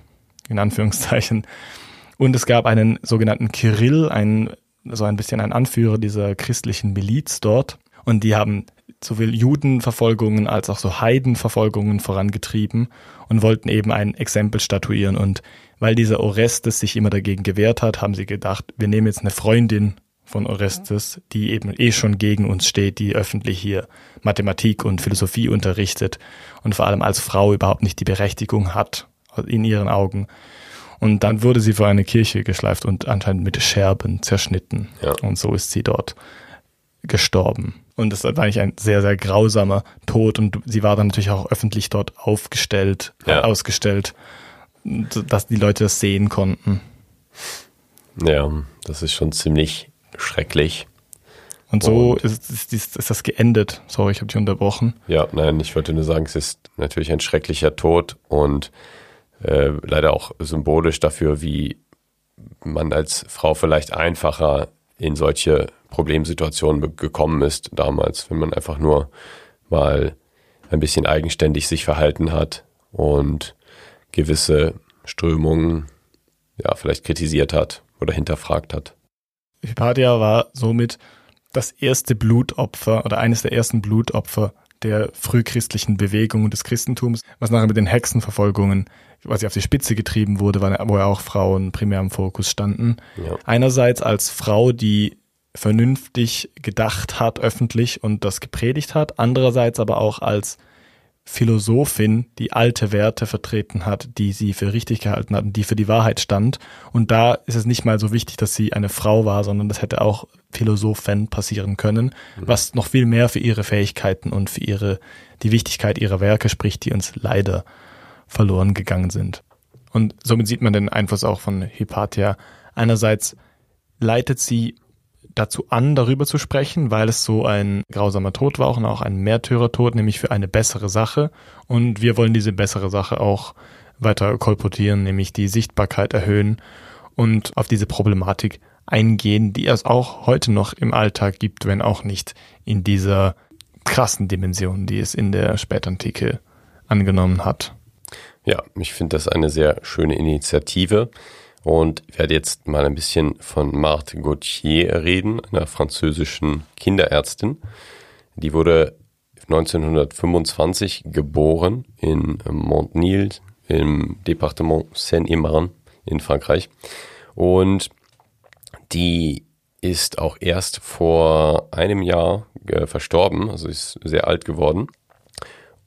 in Anführungszeichen. Und es gab einen sogenannten Kirill, ein, so ein bisschen ein Anführer dieser christlichen Miliz dort. Und die haben sowohl Judenverfolgungen als auch so Heidenverfolgungen vorangetrieben und wollten eben ein Exempel statuieren. Und weil dieser Orestes sich immer dagegen gewehrt hat, haben sie gedacht, wir nehmen jetzt eine Freundin von Orestes, die eben eh schon gegen uns steht, die öffentlich hier Mathematik und Philosophie unterrichtet und vor allem als Frau überhaupt nicht die Berechtigung hat in ihren Augen. Und dann wurde sie vor eine Kirche geschleift und anscheinend mit Scherben zerschnitten. Ja. Und so ist sie dort gestorben. Und das war eigentlich ein sehr, sehr grausamer Tod. Und sie war dann natürlich auch öffentlich dort aufgestellt, ja. ausgestellt, dass die Leute das sehen konnten. Ja, das ist schon ziemlich schrecklich. Und so und ist, ist, ist, ist, das geendet. Sorry, ich habe dich unterbrochen. Ja, nein, ich wollte nur sagen, es ist natürlich ein schrecklicher Tod und äh, leider auch symbolisch dafür, wie man als Frau vielleicht einfacher in solche Problemsituationen gekommen ist damals, wenn man einfach nur mal ein bisschen eigenständig sich verhalten hat und gewisse Strömungen ja vielleicht kritisiert hat oder hinterfragt hat. Hypatia war somit das erste Blutopfer oder eines der ersten Blutopfer der frühchristlichen Bewegung und des Christentums, was nachher mit den Hexenverfolgungen quasi auf die Spitze getrieben wurde, wo ja auch Frauen primär im Fokus standen. Ja. Einerseits als Frau, die vernünftig gedacht hat öffentlich und das gepredigt hat, andererseits aber auch als Philosophin, die alte Werte vertreten hat, die sie für richtig gehalten hat und die für die Wahrheit stand. Und da ist es nicht mal so wichtig, dass sie eine Frau war, sondern das hätte auch Philosophen passieren können, mhm. was noch viel mehr für ihre Fähigkeiten und für ihre, die Wichtigkeit ihrer Werke spricht, die uns leider verloren gegangen sind. Und somit sieht man den Einfluss auch von Hypatia. Einerseits leitet sie dazu an, darüber zu sprechen, weil es so ein grausamer Tod war und auch ein Märtyrertod, nämlich für eine bessere Sache. Und wir wollen diese bessere Sache auch weiter kolportieren, nämlich die Sichtbarkeit erhöhen und auf diese Problematik eingehen, die es auch heute noch im Alltag gibt, wenn auch nicht in dieser krassen Dimension, die es in der Spätantike angenommen hat. Ja, ich finde das eine sehr schöne Initiative und werde jetzt mal ein bisschen von Marthe Gauthier reden, einer französischen Kinderärztin. Die wurde 1925 geboren in Montnil im Departement Seine-et-Marne in Frankreich. Und die ist auch erst vor einem Jahr verstorben, also ist sehr alt geworden.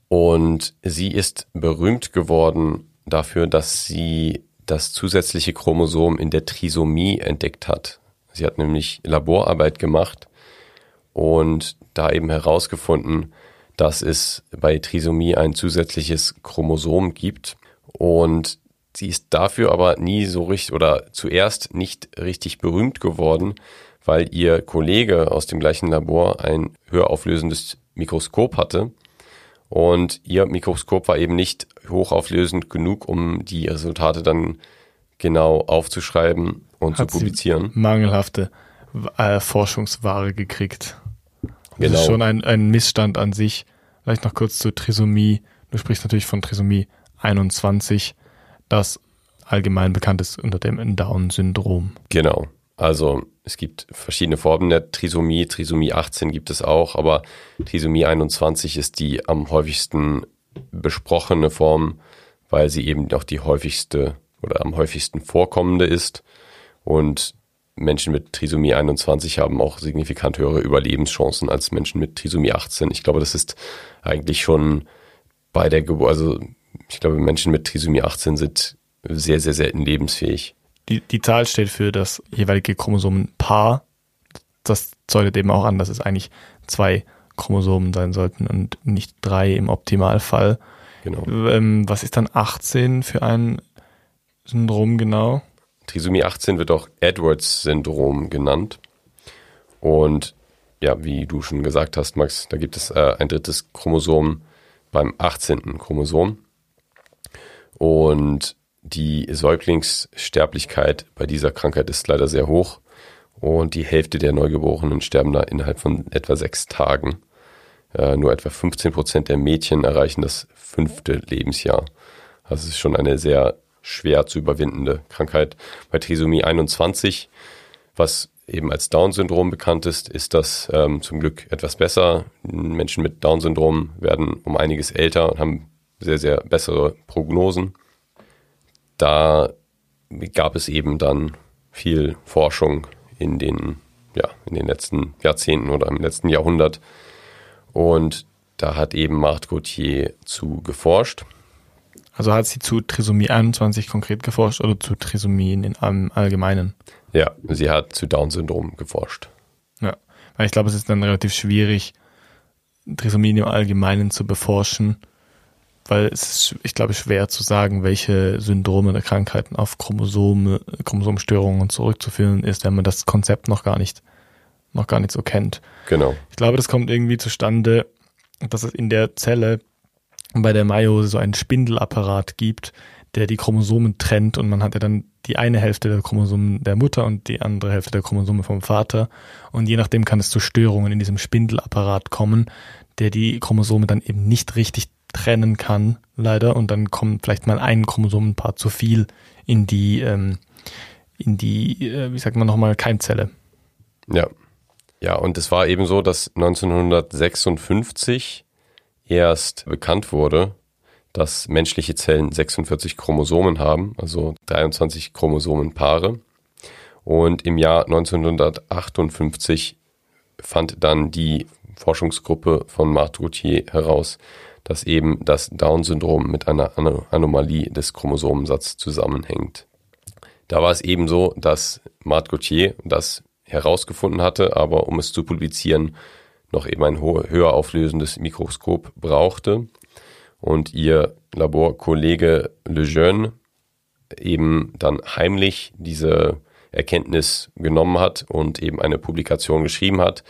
Und sie ist berühmt geworden dafür, dass sie das zusätzliche Chromosom in der Trisomie entdeckt hat. Sie hat nämlich Laborarbeit gemacht und da eben herausgefunden, dass es bei Trisomie ein zusätzliches Chromosom gibt und sie ist dafür aber nie so richtig oder zuerst nicht richtig berühmt geworden, weil ihr Kollege aus dem gleichen Labor ein höherauflösendes Mikroskop hatte und ihr Mikroskop war eben nicht hochauflösend genug, um die Resultate dann genau aufzuschreiben und Hat zu publizieren. mangelhafte äh, Forschungsware gekriegt. Das genau. ist schon ein, ein Missstand an sich. Vielleicht noch kurz zur Trisomie. Du sprichst natürlich von Trisomie 21, das allgemein bekannt ist unter dem Down-Syndrom. Genau. Also es gibt verschiedene Formen der Trisomie. Trisomie 18 gibt es auch, aber Trisomie 21 ist die am häufigsten besprochene Form, weil sie eben auch die häufigste oder am häufigsten vorkommende ist. Und Menschen mit Trisomie 21 haben auch signifikant höhere Überlebenschancen als Menschen mit Trisomie 18. Ich glaube, das ist eigentlich schon bei der Geburt, also ich glaube, Menschen mit Trisomie 18 sind sehr, sehr selten lebensfähig die, die Zahl steht für das jeweilige Chromosomenpaar. Das deutet eben auch an, dass es eigentlich zwei Chromosomen sein sollten und nicht drei im Optimalfall. Genau. Ähm, was ist dann 18 für ein Syndrom genau? Trisomie 18 wird auch Edwards-Syndrom genannt. Und ja, wie du schon gesagt hast, Max, da gibt es äh, ein drittes Chromosom, beim 18. Chromosom. Und die Säuglingssterblichkeit bei dieser Krankheit ist leider sehr hoch. Und die Hälfte der Neugeborenen sterben da innerhalb von etwa sechs Tagen. Äh, nur etwa 15 Prozent der Mädchen erreichen das fünfte Lebensjahr. Also es ist schon eine sehr schwer zu überwindende Krankheit. Bei Trisomie 21, was eben als Down-Syndrom bekannt ist, ist das ähm, zum Glück etwas besser. Menschen mit Down-Syndrom werden um einiges älter und haben sehr, sehr bessere Prognosen. Da gab es eben dann viel Forschung in den, ja, in den letzten Jahrzehnten oder im letzten Jahrhundert. Und da hat eben Marthe Gauthier zu geforscht. Also hat sie zu Trisomie 21 konkret geforscht oder zu Trisomien in Allgemeinen? Ja, sie hat zu Down-Syndrom geforscht. Ja, weil ich glaube, es ist dann relativ schwierig, Trisomien im Allgemeinen zu beforschen, weil es ist, ich glaube, schwer zu sagen, welche Syndrome oder Krankheiten auf Chromosome, Chromosomstörungen zurückzuführen ist, wenn man das Konzept noch gar nicht, noch gar nicht so kennt. Genau. Ich glaube, das kommt irgendwie zustande, dass es in der Zelle bei der Meiose so einen Spindelapparat gibt, der die Chromosomen trennt und man hat ja dann die eine Hälfte der Chromosomen der Mutter und die andere Hälfte der Chromosomen vom Vater und je nachdem kann es zu Störungen in diesem Spindelapparat kommen, der die Chromosome dann eben nicht richtig trennen kann, leider, und dann kommt vielleicht mal ein Chromosomenpaar zu viel in die, ähm, in die, äh, wie sagt man nochmal, Keimzelle. Ja. Ja, und es war eben so, dass 1956 erst bekannt wurde, dass menschliche Zellen 46 Chromosomen haben, also 23 Chromosomenpaare. Und im Jahr 1958 fand dann die Forschungsgruppe von Marthe Gauthier heraus, dass eben das Down-Syndrom mit einer Anomalie des Chromosomensatzes zusammenhängt. Da war es eben so, dass Marthe Gauthier das herausgefunden hatte, aber um es zu publizieren, noch eben ein höher auflösendes Mikroskop brauchte und ihr Laborkollege Lejeune eben dann heimlich diese Erkenntnis genommen hat und eben eine Publikation geschrieben hat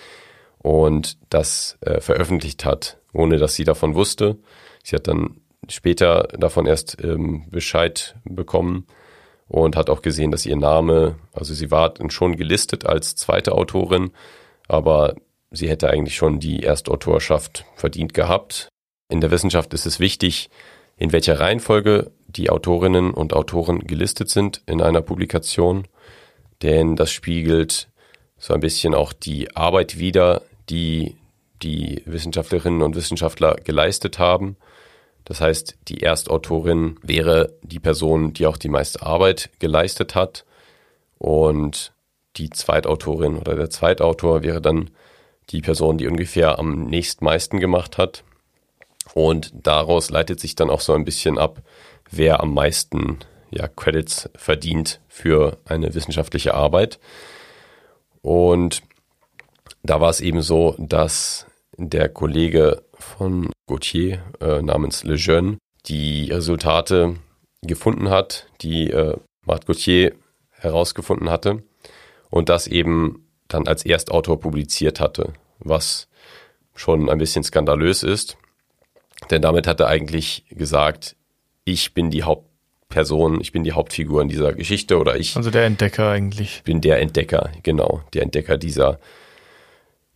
und das äh, veröffentlicht hat ohne dass sie davon wusste. Sie hat dann später davon erst ähm, Bescheid bekommen und hat auch gesehen, dass ihr Name, also sie war schon gelistet als zweite Autorin, aber sie hätte eigentlich schon die Erstautorschaft verdient gehabt. In der Wissenschaft ist es wichtig, in welcher Reihenfolge die Autorinnen und Autoren gelistet sind in einer Publikation, denn das spiegelt so ein bisschen auch die Arbeit wider, die die Wissenschaftlerinnen und Wissenschaftler geleistet haben. Das heißt, die Erstautorin wäre die Person, die auch die meiste Arbeit geleistet hat. Und die Zweitautorin oder der Zweitautor wäre dann die Person, die ungefähr am nächstmeisten gemacht hat. Und daraus leitet sich dann auch so ein bisschen ab, wer am meisten ja, Credits verdient für eine wissenschaftliche Arbeit. Und da war es eben so, dass der Kollege von Gauthier äh, namens Lejeune die Resultate gefunden hat, die äh, Marthe Gauthier herausgefunden hatte und das eben dann als Erstautor publiziert hatte, was schon ein bisschen skandalös ist, denn damit hat er eigentlich gesagt, ich bin die Hauptperson, ich bin die Hauptfigur in dieser Geschichte oder ich. Also der Entdecker eigentlich. Bin der Entdecker, genau, der Entdecker dieser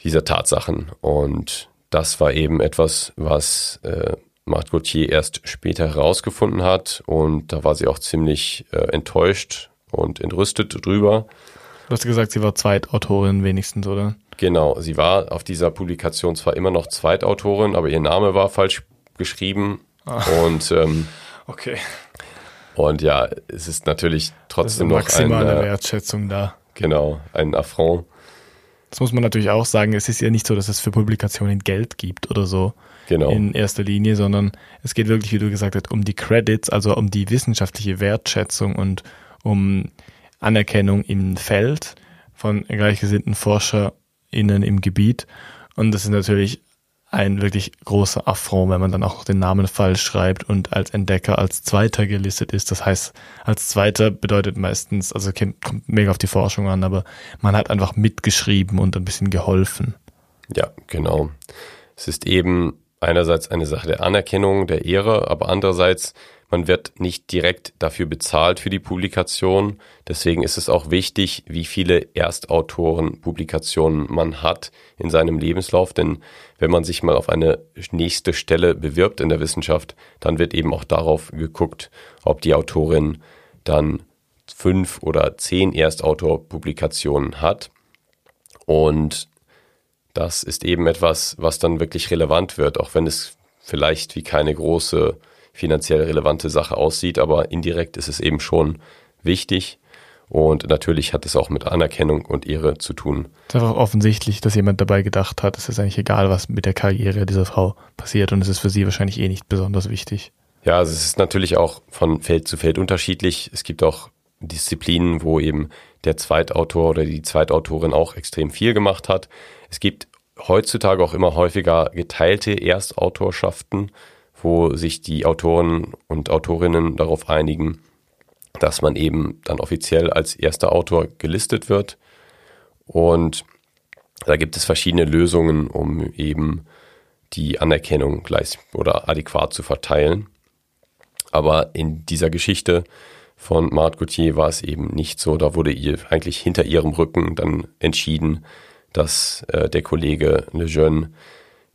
dieser Tatsachen. Und das war eben etwas, was äh, Marthe Gauthier erst später herausgefunden hat. Und da war sie auch ziemlich äh, enttäuscht und entrüstet drüber. Du hast gesagt, sie war Zweitautorin wenigstens, oder? Genau, sie war auf dieser Publikation zwar immer noch Zweitautorin, aber ihr Name war falsch geschrieben. Ah. Und ähm, okay. Und ja, es ist natürlich trotzdem ist eine noch maximale Wertschätzung da. Genau, ein Affront. Das muss man natürlich auch sagen. Es ist ja nicht so, dass es für Publikationen Geld gibt oder so. Genau. In erster Linie, sondern es geht wirklich, wie du gesagt hast, um die Credits, also um die wissenschaftliche Wertschätzung und um Anerkennung im Feld von gleichgesinnten ForscherInnen im Gebiet. Und das ist natürlich ein wirklich großer Affront, wenn man dann auch den Namen falsch schreibt und als Entdecker als Zweiter gelistet ist. Das heißt, als Zweiter bedeutet meistens, also kommt mega auf die Forschung an, aber man hat einfach mitgeschrieben und ein bisschen geholfen. Ja, genau. Es ist eben einerseits eine Sache der Anerkennung, der Ehre, aber andererseits man wird nicht direkt dafür bezahlt für die Publikation. Deswegen ist es auch wichtig, wie viele Erstautoren-Publikationen man hat in seinem Lebenslauf. Denn wenn man sich mal auf eine nächste Stelle bewirbt in der Wissenschaft, dann wird eben auch darauf geguckt, ob die Autorin dann fünf oder zehn Erstautor-Publikationen hat. Und das ist eben etwas, was dann wirklich relevant wird, auch wenn es vielleicht wie keine große finanziell relevante Sache aussieht, aber indirekt ist es eben schon wichtig. Und natürlich hat es auch mit Anerkennung und Ehre zu tun. Es ist einfach offensichtlich, dass jemand dabei gedacht hat, es ist eigentlich egal, was mit der Karriere dieser Frau passiert und es ist für sie wahrscheinlich eh nicht besonders wichtig. Ja, also es ist natürlich auch von Feld zu Feld unterschiedlich. Es gibt auch Disziplinen, wo eben der Zweitautor oder die Zweitautorin auch extrem viel gemacht hat. Es gibt heutzutage auch immer häufiger geteilte Erstautorschaften wo sich die Autoren und Autorinnen darauf einigen, dass man eben dann offiziell als erster Autor gelistet wird. Und da gibt es verschiedene Lösungen, um eben die Anerkennung gleich oder adäquat zu verteilen. Aber in dieser Geschichte von Marthe Gauthier war es eben nicht so. Da wurde ihr eigentlich hinter ihrem Rücken dann entschieden, dass äh, der Kollege Lejeune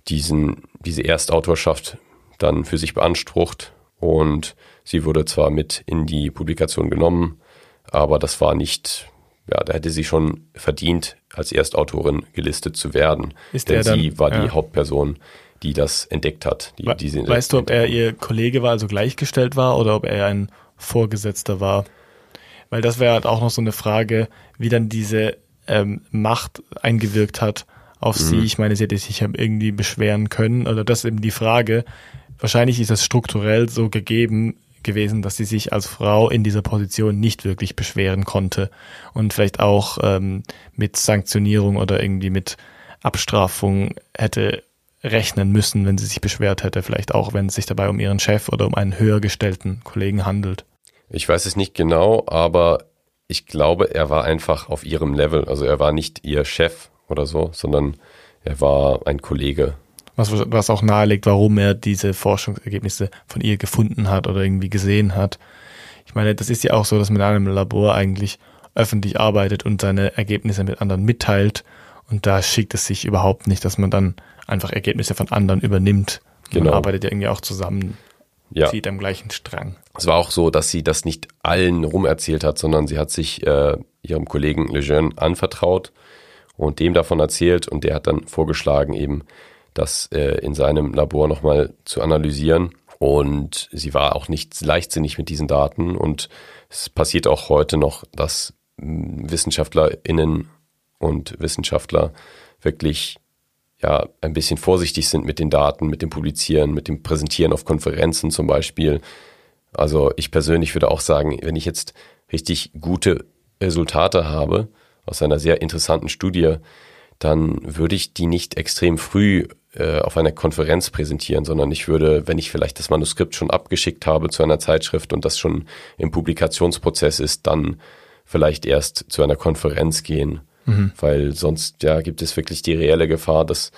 diesen, diese Erstautorschaft dann für sich beansprucht und sie wurde zwar mit in die Publikation genommen, aber das war nicht, ja, da hätte sie schon verdient, als Erstautorin gelistet zu werden. Ist Denn dann, sie war ja. die Hauptperson, die das entdeckt hat. Die, diese weißt du, ob er ihr Kollege war, also gleichgestellt war, oder ob er ein Vorgesetzter war? Weil das wäre halt auch noch so eine Frage, wie dann diese ähm, Macht eingewirkt hat auf sie. Ich meine, sie hätte sich ja irgendwie beschweren können, oder das ist eben die Frage. Wahrscheinlich ist es strukturell so gegeben gewesen, dass sie sich als Frau in dieser Position nicht wirklich beschweren konnte und vielleicht auch ähm, mit Sanktionierung oder irgendwie mit Abstrafung hätte rechnen müssen, wenn sie sich beschwert hätte, vielleicht auch, wenn es sich dabei um ihren Chef oder um einen höher gestellten Kollegen handelt. Ich weiß es nicht genau, aber ich glaube, er war einfach auf ihrem Level. Also er war nicht ihr Chef oder so, sondern er war ein Kollege. Was, was auch nahelegt, warum er diese Forschungsergebnisse von ihr gefunden hat oder irgendwie gesehen hat. Ich meine, das ist ja auch so, dass man in einem Labor eigentlich öffentlich arbeitet und seine Ergebnisse mit anderen mitteilt. Und da schickt es sich überhaupt nicht, dass man dann einfach Ergebnisse von anderen übernimmt. Genau. Man arbeitet ja irgendwie auch zusammen, Ja. zieht am gleichen Strang. Es war auch so, dass sie das nicht allen rumerzählt hat, sondern sie hat sich äh, ihrem Kollegen Lejeune anvertraut und dem davon erzählt und der hat dann vorgeschlagen, eben das äh, in seinem Labor nochmal zu analysieren. Und sie war auch nicht leichtsinnig mit diesen Daten und es passiert auch heute noch, dass mh, WissenschaftlerInnen und Wissenschaftler wirklich ja ein bisschen vorsichtig sind mit den Daten, mit dem Publizieren, mit dem Präsentieren auf Konferenzen zum Beispiel. Also ich persönlich würde auch sagen, wenn ich jetzt richtig gute Resultate habe aus einer sehr interessanten Studie, dann würde ich die nicht extrem früh äh, auf einer Konferenz präsentieren, sondern ich würde, wenn ich vielleicht das Manuskript schon abgeschickt habe zu einer Zeitschrift und das schon im Publikationsprozess ist, dann vielleicht erst zu einer Konferenz gehen, weil sonst ja gibt es wirklich die reelle Gefahr, dass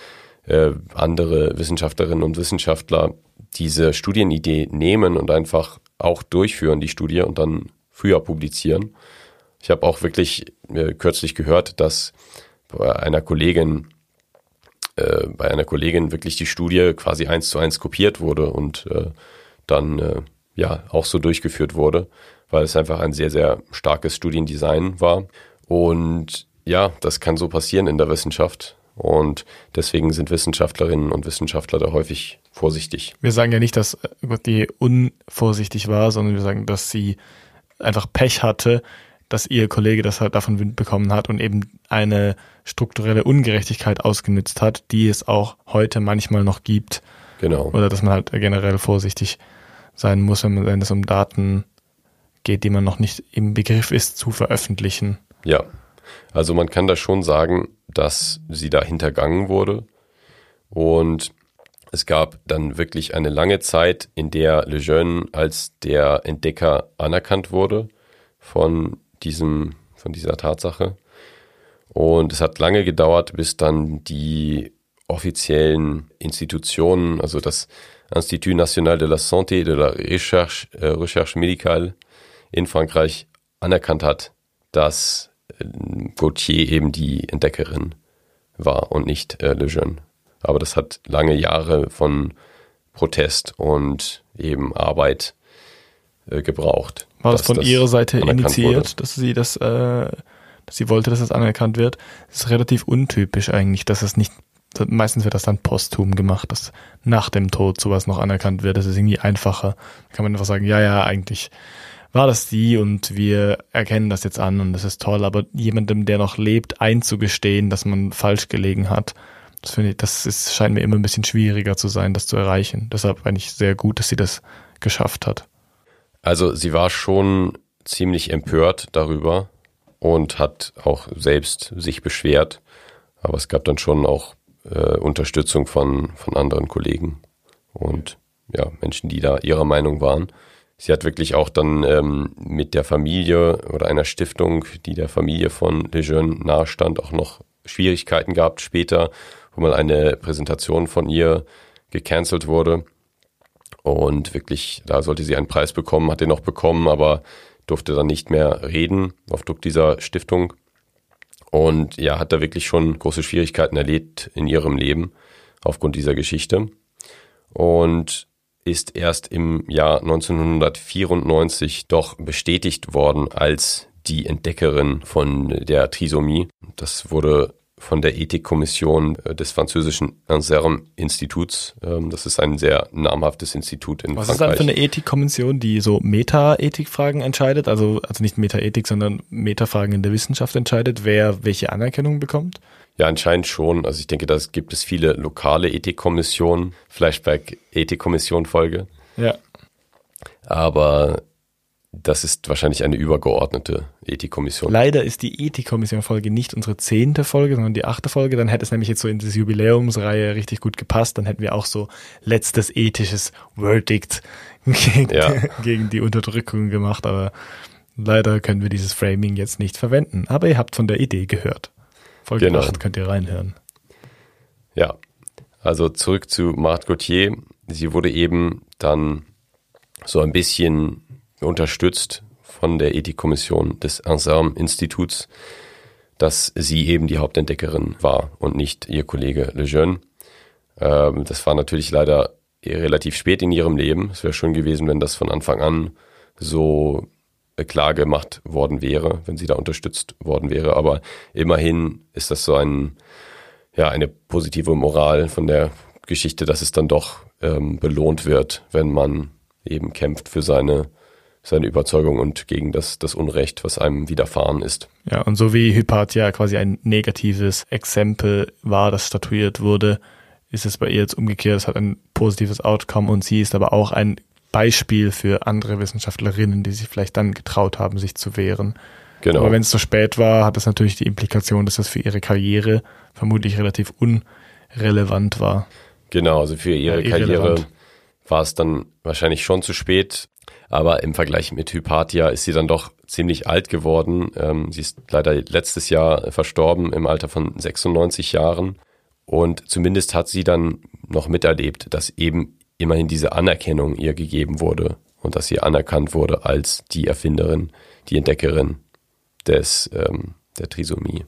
äh, andere Wissenschaftlerinnen und Wissenschaftler diese Studienidee nehmen und einfach auch durchführen, die Studie und dann früher publizieren. Ich habe auch wirklich äh, kürzlich gehört, dass bei einer Kollegin äh, bei einer Kollegin wirklich die Studie quasi eins zu eins kopiert wurde und äh, dann äh, ja auch so durchgeführt wurde, weil es einfach ein sehr, sehr starkes Studiendesign war. Und ja, das kann so passieren in der Wissenschaft. Und deswegen sind Wissenschaftlerinnen und Wissenschaftler da häufig vorsichtig. Wir sagen ja nicht, dass die unvorsichtig war, sondern wir sagen, dass sie einfach Pech hatte, dass ihr Kollege das halt davon Wind bekommen hat und eben eine strukturelle Ungerechtigkeit ausgenutzt hat, die es auch heute manchmal noch gibt. Genau. Oder dass man halt generell vorsichtig sein muss, wenn, man, wenn es um Daten geht, die man noch nicht im Begriff ist zu veröffentlichen. Ja. Also man kann da schon sagen, dass sie da hintergangen wurde. Und es gab dann wirklich eine lange Zeit, in der Lejeune als der Entdecker anerkannt wurde von diesem, von dieser Tatsache. Und es hat lange gedauert, bis dann die offiziellen Institutionen, also das Institut National de la Santé de la Recherche, äh, Recherche Médicale in Frankreich anerkannt hat, dass äh, Gauthier eben die Entdeckerin war und nicht äh, Lejeune. Aber das hat lange Jahre von Protest und eben Arbeit äh, gebraucht. War das von das ihrer Seite initiiert, wurde. dass sie das, äh, dass sie wollte, dass das anerkannt wird? Das ist relativ untypisch eigentlich, dass es nicht, meistens wird das dann posthum gemacht, dass nach dem Tod sowas noch anerkannt wird. Das ist irgendwie einfacher. Da kann man einfach sagen, ja, ja, eigentlich war das die und wir erkennen das jetzt an und das ist toll, aber jemandem, der noch lebt, einzugestehen, dass man falsch gelegen hat, das finde ich, das ist, scheint mir immer ein bisschen schwieriger zu sein, das zu erreichen. Deshalb fand ich sehr gut, dass sie das geschafft hat. Also sie war schon ziemlich empört darüber und hat auch selbst sich beschwert. Aber es gab dann schon auch äh, Unterstützung von, von anderen Kollegen und ja, Menschen, die da ihrer Meinung waren. Sie hat wirklich auch dann ähm, mit der Familie oder einer Stiftung, die der Familie von Lejeune nahestand, auch noch Schwierigkeiten gehabt später, wo mal eine Präsentation von ihr gecancelt wurde. Und wirklich, da sollte sie einen Preis bekommen, hat den noch bekommen, aber durfte dann nicht mehr reden auf Druck dieser Stiftung. Und ja, hat da wirklich schon große Schwierigkeiten erlebt in ihrem Leben aufgrund dieser Geschichte. Und ist erst im Jahr 1994 doch bestätigt worden als die Entdeckerin von der Trisomie. Das wurde von der Ethikkommission äh, des französischen INSERM-Instituts. Ähm, das ist ein sehr namhaftes Institut in Was Frankreich. Was ist dann für eine Ethikkommission, die so Meta-Ethik-Fragen entscheidet? Also, also nicht Meta-Ethik, sondern Meta-Fragen in der Wissenschaft entscheidet, wer welche Anerkennung bekommt? Ja, anscheinend schon. Also ich denke, da gibt es viele lokale Ethikkommissionen, Flashback Ethikkommission Folge. Ja. Aber das ist wahrscheinlich eine übergeordnete Ethikkommission. Leider ist die Ethikkommission-Folge nicht unsere zehnte Folge, sondern die achte Folge. Dann hätte es nämlich jetzt so in diese Jubiläumsreihe richtig gut gepasst. Dann hätten wir auch so letztes ethisches Verdict gegen, ja. gegen die Unterdrückung gemacht. Aber leider können wir dieses Framing jetzt nicht verwenden. Aber ihr habt von der Idee gehört. Folge genau. 8 könnt ihr reinhören. Ja, also zurück zu Marthe Gauthier. Sie wurde eben dann so ein bisschen unterstützt von der Ethikkommission des Anselm-Instituts, dass sie eben die Hauptentdeckerin war und nicht ihr Kollege Lejeune. Ähm, das war natürlich leider relativ spät in ihrem Leben. Es wäre schon gewesen, wenn das von Anfang an so klar gemacht worden wäre, wenn sie da unterstützt worden wäre. Aber immerhin ist das so ein, ja, eine positive Moral von der Geschichte, dass es dann doch ähm, belohnt wird, wenn man eben kämpft für seine seine Überzeugung und gegen das, das Unrecht, was einem widerfahren ist. Ja, und so wie Hypatia quasi ein negatives Exempel war, das statuiert wurde, ist es bei ihr jetzt umgekehrt. Es hat ein positives Outcome und sie ist aber auch ein Beispiel für andere Wissenschaftlerinnen, die sich vielleicht dann getraut haben, sich zu wehren. Genau. Aber wenn es zu spät war, hat das natürlich die Implikation, dass das für ihre Karriere vermutlich relativ unrelevant war. Genau, also für ihre ja, Karriere war es dann wahrscheinlich schon zu spät. Aber im Vergleich mit Hypatia ist sie dann doch ziemlich alt geworden. Ähm, sie ist leider letztes Jahr verstorben im Alter von 96 Jahren. Und zumindest hat sie dann noch miterlebt, dass eben immerhin diese Anerkennung ihr gegeben wurde und dass sie anerkannt wurde als die Erfinderin, die Entdeckerin des, ähm, der Trisomie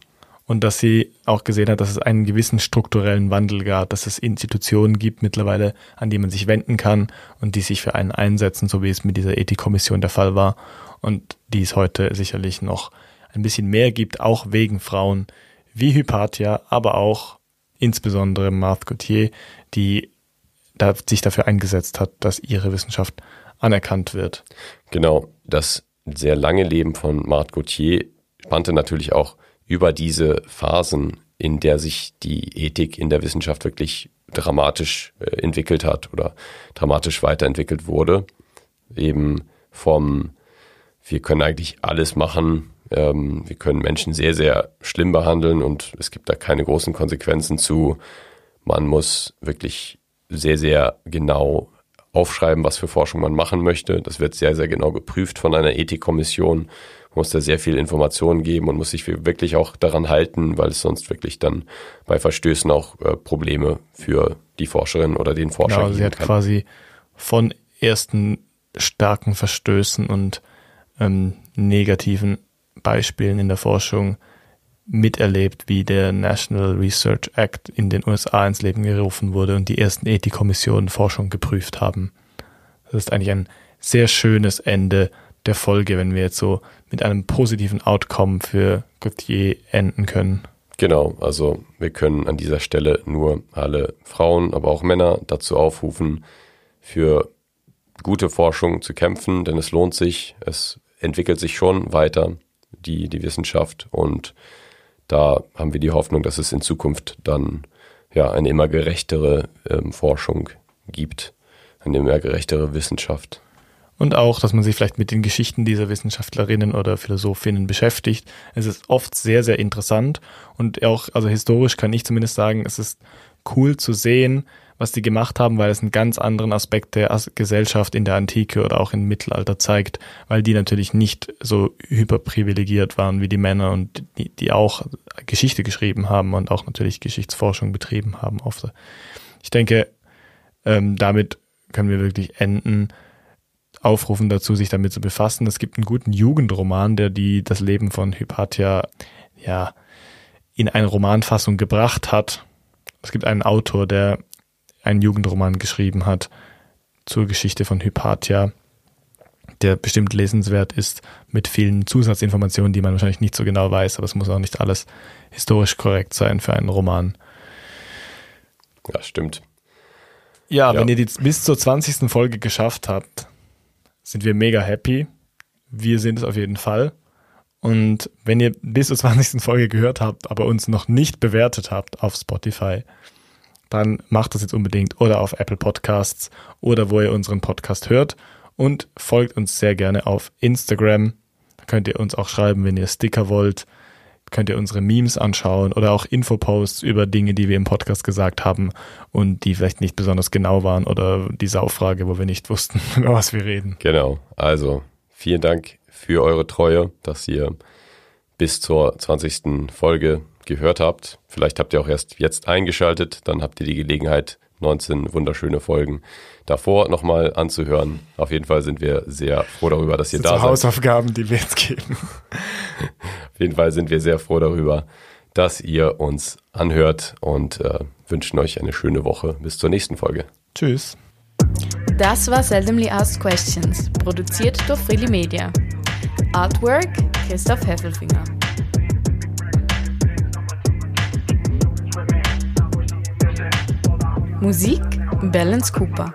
und dass sie auch gesehen hat, dass es einen gewissen strukturellen Wandel gab, dass es Institutionen gibt mittlerweile, an die man sich wenden kann und die sich für einen einsetzen, so wie es mit dieser Ethikkommission der Fall war und die es heute sicherlich noch ein bisschen mehr gibt, auch wegen Frauen wie Hypatia, aber auch insbesondere Marthe Gauthier, die da sich dafür eingesetzt hat, dass ihre Wissenschaft anerkannt wird. Genau, das sehr lange Leben von Marthe Gauthier spannte natürlich auch über diese Phasen, in der sich die Ethik in der Wissenschaft wirklich dramatisch äh, entwickelt hat oder dramatisch weiterentwickelt wurde. Eben vom, wir können eigentlich alles machen, ähm, wir können Menschen sehr, sehr schlimm behandeln und es gibt da keine großen Konsequenzen zu. Man muss wirklich sehr, sehr genau aufschreiben, was für Forschung man machen möchte. Das wird sehr, sehr genau geprüft von einer Ethikkommission. Muss da sehr viel Informationen geben und muss sich wirklich auch daran halten, weil es sonst wirklich dann bei Verstößen auch äh, Probleme für die Forscherin oder den Forscher Genau, geben sie hat kann. quasi von ersten starken Verstößen und ähm, negativen Beispielen in der Forschung miterlebt, wie der National Research Act in den USA ins Leben gerufen wurde und die ersten Ethikkommissionen Forschung geprüft haben. Das ist eigentlich ein sehr schönes Ende der Folge, wenn wir jetzt so mit einem positiven Outcome für Gauthier enden können. Genau, also wir können an dieser Stelle nur alle Frauen, aber auch Männer dazu aufrufen, für gute Forschung zu kämpfen, denn es lohnt sich, es entwickelt sich schon weiter, die, die Wissenschaft und da haben wir die Hoffnung, dass es in Zukunft dann ja eine immer gerechtere ähm, Forschung gibt, eine immer gerechtere Wissenschaft. Und auch, dass man sich vielleicht mit den Geschichten dieser Wissenschaftlerinnen oder Philosophinnen beschäftigt. Es ist oft sehr, sehr interessant und auch, also historisch kann ich zumindest sagen, es ist cool zu sehen, was die gemacht haben, weil es einen ganz anderen Aspekt der Gesellschaft in der Antike oder auch im Mittelalter zeigt, weil die natürlich nicht so hyperprivilegiert waren wie die Männer und die, die auch Geschichte geschrieben haben und auch natürlich Geschichtsforschung betrieben haben. Oft. Ich denke, ähm, damit können wir wirklich enden aufrufen dazu, sich damit zu befassen. Es gibt einen guten Jugendroman, der die das Leben von Hypatia ja in eine Romanfassung gebracht hat. Es gibt einen Autor, der einen Jugendroman geschrieben hat zur Geschichte von Hypatia, der bestimmt lesenswert ist mit vielen Zusatzinformationen, die man wahrscheinlich nicht so genau weiß, aber es muss auch nicht alles historisch korrekt sein für einen Roman. Ja, stimmt. Ja, Ja. wenn ihr die bis zur 20. Folge geschafft habt, sind wir mega happy. Wir sind es auf jeden Fall. Und wenn ihr bis zur 20. Folge gehört habt, aber uns noch nicht bewertet habt auf Spotify, dann macht das jetzt unbedingt oder auf Apple Podcasts oder wo ihr unseren Podcast hört und folgt uns sehr gerne auf Instagram. Da könnt ihr uns auch schreiben, wenn ihr Sticker wollt. Könnt ihr unsere Memes anschauen oder auch Infoposts über Dinge, die wir im Podcast gesagt haben und die vielleicht nicht besonders genau waren oder die Saufrage, wo wir nicht wussten, über was wir reden. Genau. Also vielen Dank für eure Treue, dass ihr bis zur 20. Folge gehört habt. Vielleicht habt ihr auch erst jetzt eingeschaltet, dann habt ihr die Gelegenheit, 19 wunderschöne Folgen davor nochmal anzuhören. Auf jeden Fall sind wir sehr froh darüber, dass ihr Das da sind seid. Hausaufgaben, die wir jetzt geben. Auf jeden Fall sind wir sehr froh darüber, dass ihr uns anhört und äh, wünschen euch eine schöne Woche. Bis zur nächsten Folge. Tschüss. Das war Seldomly Asked Questions, produziert durch Freely Media. Artwork Christoph Heffelfinger. Musik Balance Cooper.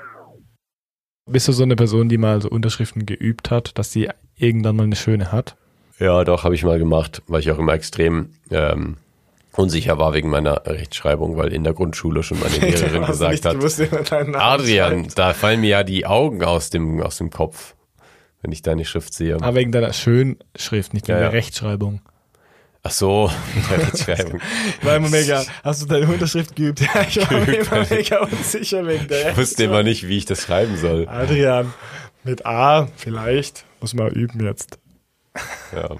Bist du so eine Person, die mal so Unterschriften geübt hat, dass sie irgendwann mal eine schöne hat? Ja, doch, habe ich mal gemacht, weil ich auch immer extrem ähm, unsicher war wegen meiner Rechtschreibung, weil in der Grundschule schon meine Lehrerin gesagt hat, Adrian, da fallen mir ja die Augen aus dem, aus dem Kopf, wenn ich deine Schrift sehe. Aber wegen deiner Schönschrift, nicht wegen Ja, der ja. Rechtschreibung. Ach so, Rechtschreibung. Ich war immer mega, hast du deine Unterschrift geübt? Ja, ich war Geübt, immer mega unsicher wegen der Ich wusste immer nicht, wie ich das schreiben soll. Adrian, mit A vielleicht, muss man üben jetzt. Ja.